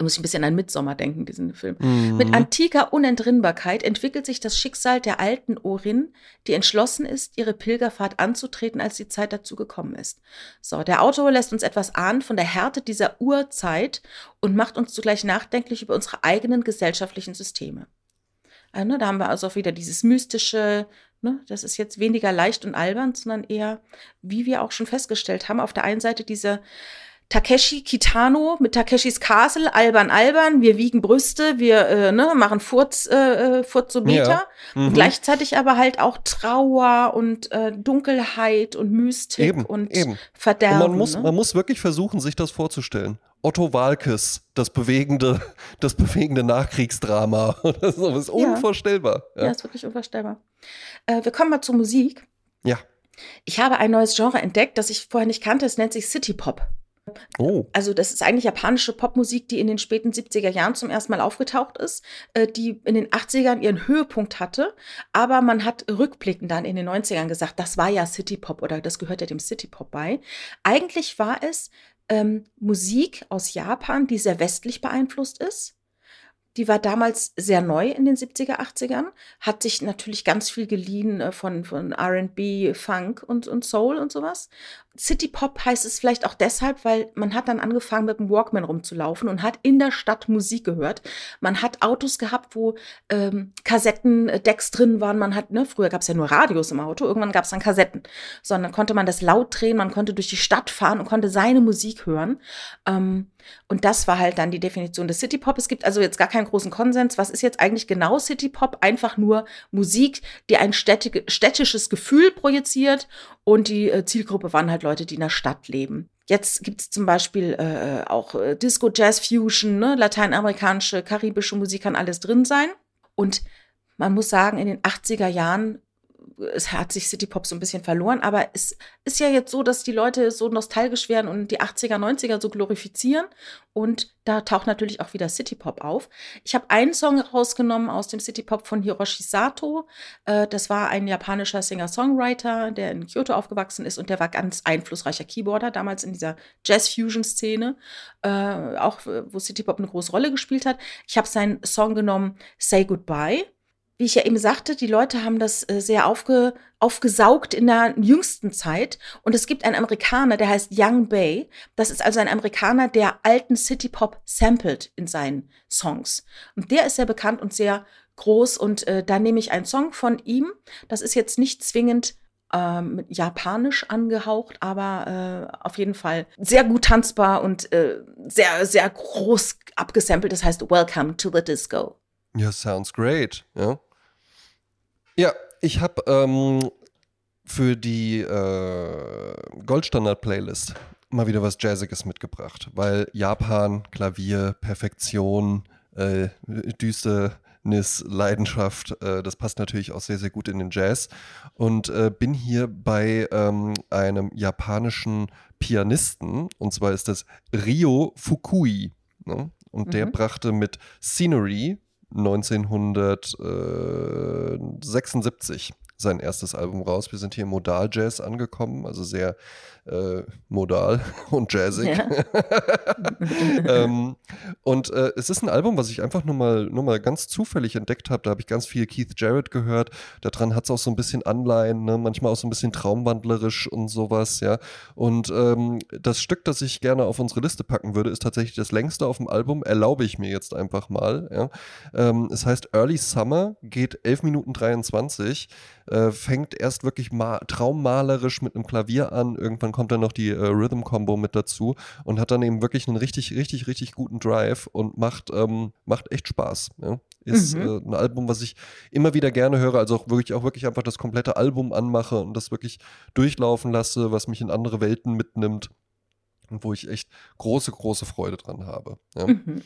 Muss ich ein bisschen an Midsommer denken, diesen Film.
Mhm.
Mit antiker Unentrinnbarkeit entwickelt sich das Schicksal der alten Orin, die entschlossen ist, ihre Pilgerfahrt anzutreten, als die Zeit dazu gekommen ist. So, der Autor lässt uns etwas ahnen von der Härte dieser Urzeit und macht uns zugleich nachdenklich über unsere eigenen gesellschaftlichen Systeme. Also, ne, da haben wir also auch wieder dieses mystische, ne, das ist jetzt weniger leicht und albern, sondern eher, wie wir auch schon festgestellt haben, auf der einen Seite diese Takeshi Kitano mit Takeshis Castle, albern, albern, wir wiegen Brüste, wir äh, ne, machen Furz, äh, äh Furzometer.
Ja. Mhm.
Und gleichzeitig aber halt auch Trauer und äh, Dunkelheit und Mystik
Eben,
und
eben.
Verderben.
Und man muss,
ne?
man muss wirklich versuchen, sich das vorzustellen. Otto Walkes, das bewegende, das bewegende Nachkriegsdrama. Das ist unvorstellbar.
ja.
Ja.
ist wirklich unvorstellbar. Äh, wir kommen mal zur Musik.
ja.
Ich habe ein neues Genre entdeckt, das ich vorher nicht kannte. Es nennt sich City Pop.
Oh.
Also das ist eigentlich japanische Popmusik, die in den späten 70er Jahren zum ersten Mal aufgetaucht ist, äh, die in den 80ern ihren Höhepunkt hatte. Aber man hat rückblickend dann in den 90ern gesagt, das war ja City Pop oder das gehört ja dem City Pop bei. Eigentlich war es ähm, Musik aus Japan, die sehr westlich beeinflusst ist. Die war damals sehr neu in den 70er, 80ern, hat sich natürlich ganz viel geliehen äh, von, von RB, Funk und, und Soul und sowas. City Pop heißt es vielleicht auch deshalb, weil man hat dann angefangen mit dem Walkman rumzulaufen und hat in der Stadt Musik gehört. Man hat Autos gehabt, wo ähm, Kassettendecks drin waren. Man hat, ne, früher gab es ja nur Radios im Auto, irgendwann gab es dann Kassetten. Sondern konnte man das laut drehen, man konnte durch die Stadt fahren und konnte seine Musik hören. Ähm, und das war halt dann die Definition des City Pop. Es gibt also jetzt gar keinen großen Konsens. Was ist jetzt eigentlich genau City Pop? Einfach nur Musik, die ein städtisches Gefühl projiziert. Und die äh, Zielgruppe waren halt Leute, die in der Stadt leben. Jetzt gibt es zum Beispiel äh, auch äh, Disco, Jazz, Fusion, ne? lateinamerikanische, karibische Musik kann alles drin sein. Und man muss sagen, in den 80er Jahren es hat sich City Pop so ein bisschen verloren, aber es ist ja jetzt so, dass die Leute so nostalgisch werden und die 80er, 90er so glorifizieren und da taucht natürlich auch wieder City Pop auf. Ich habe einen Song rausgenommen aus dem City Pop von Hiroshi Sato. Äh, das war ein japanischer Singer-Songwriter, der in Kyoto aufgewachsen ist und der war ganz einflussreicher Keyboarder damals in dieser Jazz-Fusion-Szene, äh, auch wo City Pop eine große Rolle gespielt hat. Ich habe seinen Song genommen Say Goodbye wie ich ja eben sagte, die Leute haben das äh, sehr aufge, aufgesaugt in der jüngsten Zeit. Und es gibt einen Amerikaner, der heißt Young Bay. Das ist also ein Amerikaner, der alten City Pop sampled in seinen Songs. Und der ist sehr bekannt und sehr groß. Und äh, da nehme ich einen Song von ihm. Das ist jetzt nicht zwingend ähm, japanisch angehaucht, aber äh, auf jeden Fall sehr gut tanzbar und äh, sehr, sehr groß abgesampelt. Das heißt Welcome to the Disco.
Ja, sounds great. Ja. Ja, ich habe ähm, für die äh, Goldstandard-Playlist mal wieder was Jazziges mitgebracht, weil Japan, Klavier, Perfektion, äh, Düsternis, Leidenschaft, äh, das passt natürlich auch sehr, sehr gut in den Jazz. Und äh, bin hier bei ähm, einem japanischen Pianisten, und zwar ist das Ryo Fukui. Ne? Und mhm. der brachte mit Scenery 1976 sein erstes Album raus. Wir sind hier im Modal Jazz angekommen, also sehr äh, modal und jazzig. Ja. ähm, und äh, es ist ein Album, was ich einfach nur mal, nur mal ganz zufällig entdeckt habe. Da habe ich ganz viel Keith Jarrett gehört. Daran hat es auch so ein bisschen Anleihen, ne? manchmal auch so ein bisschen traumwandlerisch und sowas, ja. Und ähm, das Stück, das ich gerne auf unsere Liste packen würde, ist tatsächlich das längste auf dem Album. Erlaube ich mir jetzt einfach mal. Ja? Ähm, es heißt Early Summer, geht 11 Minuten 23 äh, fängt erst wirklich traummalerisch mit einem Klavier an, irgendwann kommt dann noch die äh, Rhythm-Combo mit dazu und hat dann eben wirklich einen richtig, richtig, richtig guten Drive und macht, ähm, macht echt Spaß. Ja? Ist mhm. äh, ein Album, was ich immer wieder gerne höre, also auch wirklich, auch wirklich einfach das komplette Album anmache und das wirklich durchlaufen lasse, was mich in andere Welten mitnimmt und wo ich echt große, große Freude dran habe. Ja? Mhm.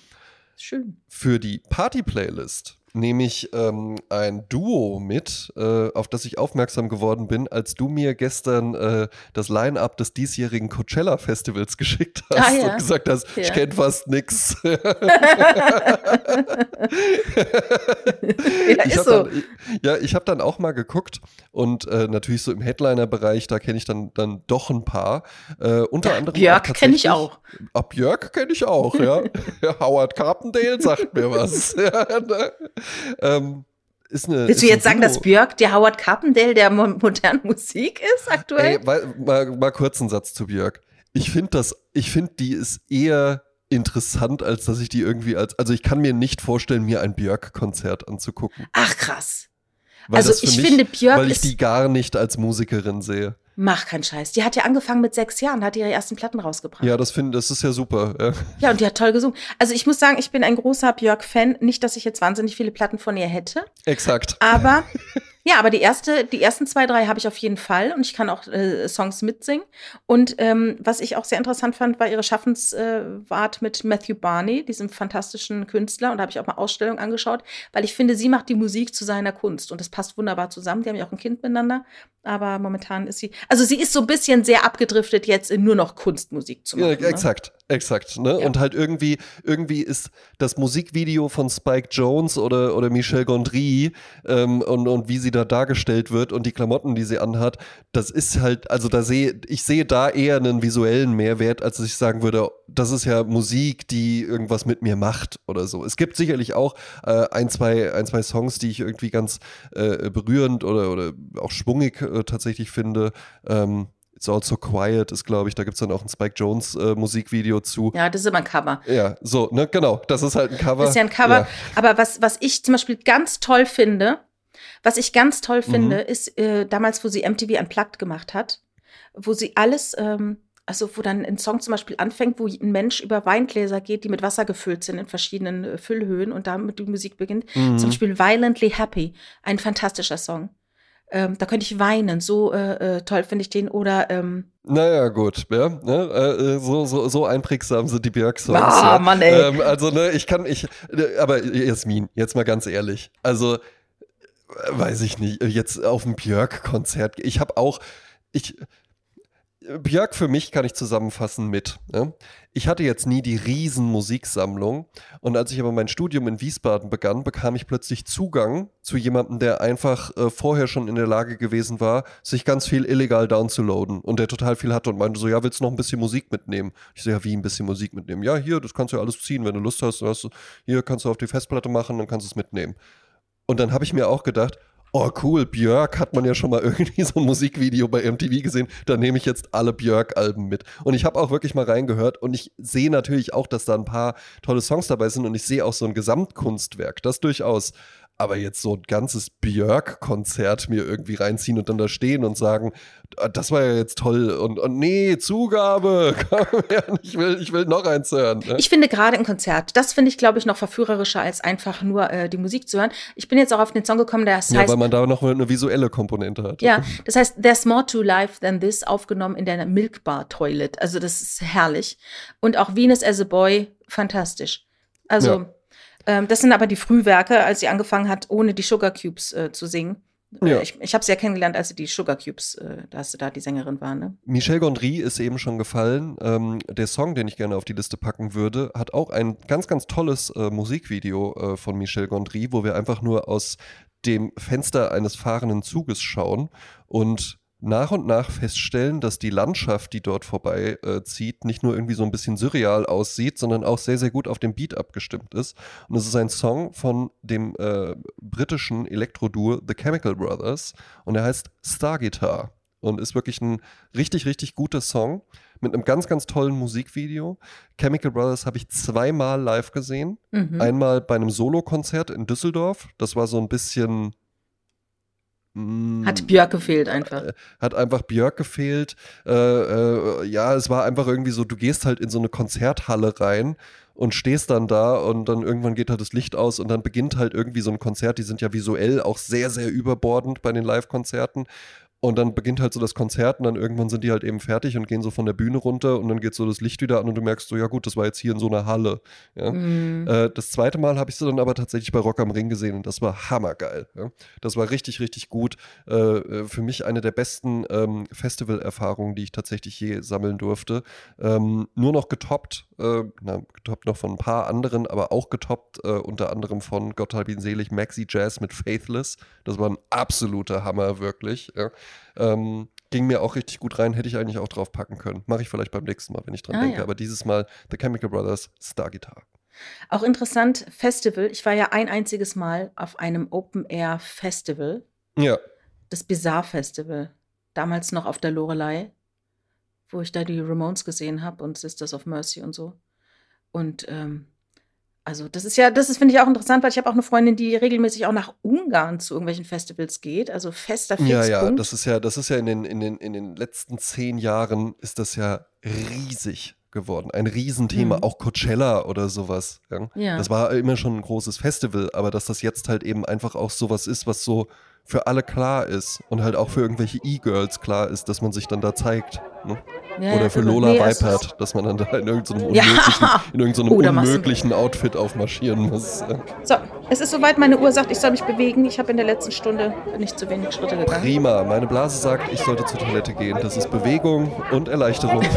Schön.
Für die Party-Playlist nehme ich ähm, ein Duo mit, äh, auf das ich aufmerksam geworden bin, als du mir gestern äh, das Line-up des diesjährigen Coachella-Festivals geschickt hast
Ah, ja.
und gesagt hast,
Ja.
ich kenne fast nix.
ja,
Ich
ist
hab
so.
Dann, ja, ich habe dann auch mal geguckt und äh, natürlich so im Headliner-Bereich, da kenne ich dann, dann doch ein paar. Äh, unter anderem
Björk
auch
kenn ich auch.
Ah, Björk kenne ich auch, ja. ja. Howard Carpendale sagt mir was. ja, ne? Ähm, ist eine,
Willst du jetzt sagen, dass Björk der Howard Carpendale der mo modernen Musik ist aktuell?
Ey, mal, mal, mal kurz einen Satz zu Björk. Ich finde das, ich finde, die ist eher interessant, als dass ich die irgendwie als, also ich kann mir nicht vorstellen, mir ein Björk-Konzert anzugucken.
Ach krass.
Weil
Also ich
mich,
finde, Björk
weil ich die gar nicht als Musikerin sehe.
Mach keinen Scheiß. Die hat ja angefangen mit sechs Jahren, hat ihre ersten Platten rausgebracht.
Ja, das finde, das ist ja super. Ja.
Ja, und die hat toll gesungen. Also ich muss sagen, ich bin ein großer Björk-Fan. Nicht, dass ich jetzt wahnsinnig viele Platten von ihr hätte,
Exakt.
aber ja, aber die erste, die ersten zwei, drei habe ich auf jeden Fall und ich kann auch äh, Songs mitsingen. Und ähm, was ich auch sehr interessant fand, war ihre Schaffenswart mit Matthew Barney, diesem fantastischen Künstler. Und da habe ich auch mal Ausstellungen angeschaut, weil ich finde, sie macht die Musik zu seiner Kunst und das passt wunderbar zusammen. Die haben ja auch ein Kind miteinander, aber momentan ist sie, also sie ist so ein bisschen sehr abgedriftet jetzt in nur noch Kunstmusik zu
Ja,
machen. ne?
Exakt. Ne?
Ja.
Und halt irgendwie, irgendwie ist das Musikvideo von Spike Jones oder, oder Michel Gondry ähm, und, und wie sie da dargestellt wird und die Klamotten, die sie anhat, das ist halt, also da sehe, ich sehe da eher einen visuellen Mehrwert, als dass ich sagen würde, das ist ja Musik, die irgendwas mit mir macht oder so. Es gibt sicherlich auch äh, ein, zwei, ein, zwei Songs, die ich irgendwie ganz äh, berührend oder, oder auch schwungig äh, tatsächlich finde. Ähm, It's Also Quiet ist, glaube ich, da gibt es dann auch ein Spike Jones äh, Musikvideo zu.
Ja, das ist immer ein Cover.
Ja, so, ne, genau. Das ist halt ein Cover.
Das ist ja ein Cover.
Ja.
Aber was, was ich zum Beispiel ganz toll finde, was ich ganz toll
Mhm.
finde, ist äh, damals, wo sie MTV Unplugged gemacht hat, wo sie alles, ähm, also wo dann ein Song zum Beispiel anfängt, wo ein Mensch über Weingläser geht, die mit Wasser gefüllt sind in verschiedenen äh, Füllhöhen und damit die Musik beginnt.
Mhm.
Zum Beispiel Violently Happy, ein fantastischer Song. Ähm, da könnte ich weinen, so äh, äh, toll finde ich den. Oder ähm,
Naja, gut, ja. Ne? Äh, äh, so, so, so einprägsam sind die Björk-Songs.
Ah,
ja.
Mann, ey.
Ähm, also, ne, ich kann, ich, äh, aber Jasmin, jetzt mal ganz ehrlich. Also, äh, weiß ich nicht, jetzt auf ein Björk-Konzert. Ich habe auch, ich, Björk für mich kann ich zusammenfassen mit. Ne? Ich hatte jetzt nie die riesen Musiksammlung und als ich aber mein Studium in Wiesbaden begann, bekam ich plötzlich Zugang zu jemandem, der einfach äh, vorher schon in der Lage gewesen war, sich ganz viel illegal downzuladen und der total viel hatte und meinte so, ja, willst du noch ein bisschen Musik mitnehmen? Ich so, ja, wie ein bisschen Musik mitnehmen? Ja, hier, das kannst du ja alles ziehen, wenn du Lust hast, hast du, hier kannst du auf die Festplatte machen, dann kannst du es mitnehmen. Und dann habe ich mir auch gedacht, oh cool, Björk hat man ja schon mal irgendwie so ein Musikvideo bei MTV gesehen, da nehme ich jetzt alle Björk-Alben mit. Und ich habe auch wirklich mal reingehört und ich sehe natürlich auch, dass da ein paar tolle Songs dabei sind und ich sehe auch so ein Gesamtkunstwerk, das durchaus. Aber jetzt so ein ganzes Björk-Konzert mir irgendwie reinziehen und dann da stehen und sagen, "Ah, das war ja jetzt toll und, und nee, Zugabe, ich will, ich will noch eins hören. Ne?
Ich finde gerade ein Konzert, das finde ich, glaube ich, noch verführerischer, als einfach nur äh, die Musik zu hören. Ich bin jetzt auch auf den Song gekommen, der
ja,
heißt,
weil man da noch eine visuelle Komponente hat.
ja, das heißt There's More to Life Than This, aufgenommen in der Milk Bar Toilet. Also das ist herrlich. Und auch Venus as a Boy, fantastisch. Also
Ja.
Ähm, das sind aber die Frühwerke, als sie angefangen hat, ohne die Sugar Cubes äh, zu singen. Äh,
Ja.
Ich, ich habe sie ja kennengelernt, als sie die Sugar Cubes, äh, da hast du da die Sängerin war, ne?
Michel Gondry ist eben schon gefallen. Ähm, der Song, den ich gerne auf die Liste packen würde, hat auch ein ganz, ganz tolles äh, Musikvideo äh, von Michel Gondry, wo wir einfach nur aus dem Fenster eines fahrenden Zuges schauen und nach und nach feststellen, dass die Landschaft, die dort vorbei äh, zieht, nicht nur irgendwie so ein bisschen surreal aussieht, sondern auch sehr, sehr gut auf den Beat abgestimmt ist. Und es ist ein Song von dem äh, britischen Elektro-Duo The Chemical Brothers und er heißt Star Guitar und ist wirklich ein richtig, richtig guter Song mit einem ganz, ganz tollen Musikvideo. Chemical Brothers habe ich zweimal live gesehen.
Mhm.
Einmal bei einem Solokonzert in Düsseldorf. Das war so ein bisschen. Mm,
Hat Björk gefehlt einfach.
hat einfach Björk gefehlt. Äh, äh, ja, es war einfach irgendwie so, du gehst halt in so eine Konzerthalle rein und stehst dann da und dann irgendwann geht halt das Licht aus und dann beginnt halt irgendwie so ein Konzert. Die sind ja visuell auch sehr, sehr überbordend bei den Live-Konzerten. Und dann beginnt halt so das Konzert und dann irgendwann sind die halt eben fertig und gehen so von der Bühne runter und dann geht so das Licht wieder an und du merkst so, ja gut, das war jetzt hier in so einer Halle. Ja.
Mhm.
Äh, das zweite Mal habe ich sie dann aber tatsächlich bei Rock am Ring gesehen und das war hammergeil. Ja. Das war richtig, richtig gut. Äh, äh, für mich eine der besten ähm, Festival-Erfahrungen, die ich tatsächlich je sammeln durfte. Ähm, nur noch getoppt, äh, na, getoppt noch von ein paar anderen, aber auch getoppt äh, unter anderem von Gott hab ihn selig, Maxi Jazz mit Faithless. Das war ein absoluter Hammer, wirklich. Ja. Ähm, ging mir auch richtig gut rein, hätte ich eigentlich auch drauf packen können. Mache ich vielleicht beim nächsten Mal, wenn ich dran
Ah,
denke.
ja.
Aber dieses Mal The Chemical Brothers Star Guitar.
Auch interessant, Festival. Ich war ja ein einziges Mal auf einem Open-Air-Festival,
Ja,
das Bizarre Festival. Damals noch auf der Lorelei, wo ich da die Ramones gesehen habe und Sisters of Mercy und so. Und ähm, also das ist ja, das ist, finde ich auch interessant, weil ich habe auch eine Freundin, die regelmäßig auch nach Ungarn zu irgendwelchen Festivals geht. Also fester
ja,
Fixpunkt.
ja, das ist ja, das ist ja in den, in den, in den letzten zehn Jahren ist das ja riesig geworden. Ein Riesenthema,
Mhm.
auch Coachella oder sowas. Ja.
Ja.
Das war immer schon ein großes Festival, aber dass das jetzt halt eben einfach auch sowas ist, was so für alle klar ist und halt auch für irgendwelche E-Girls klar ist, dass man sich dann da zeigt. Ne?
Ja,
Oder
ja,
für
irre.
Lola
Nee,
Vipert, dass man dann da in irgendeinem
Ja.
unmöglichen, in irgendeinem
Oh,
unmöglichen Outfit aufmarschieren muss. Ja.
So, es ist soweit, meine Uhr sagt, ich soll mich bewegen. Ich habe in der letzten Stunde nicht zu wenig Schritte gegangen.
Prima, meine Blase sagt, ich sollte zur Toilette gehen. Das ist Bewegung und Erleichterung.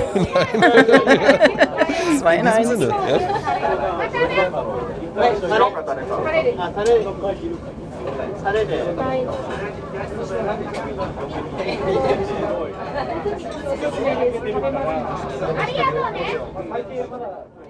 Zwei in
In diesem
eins.
Sinne. Ja?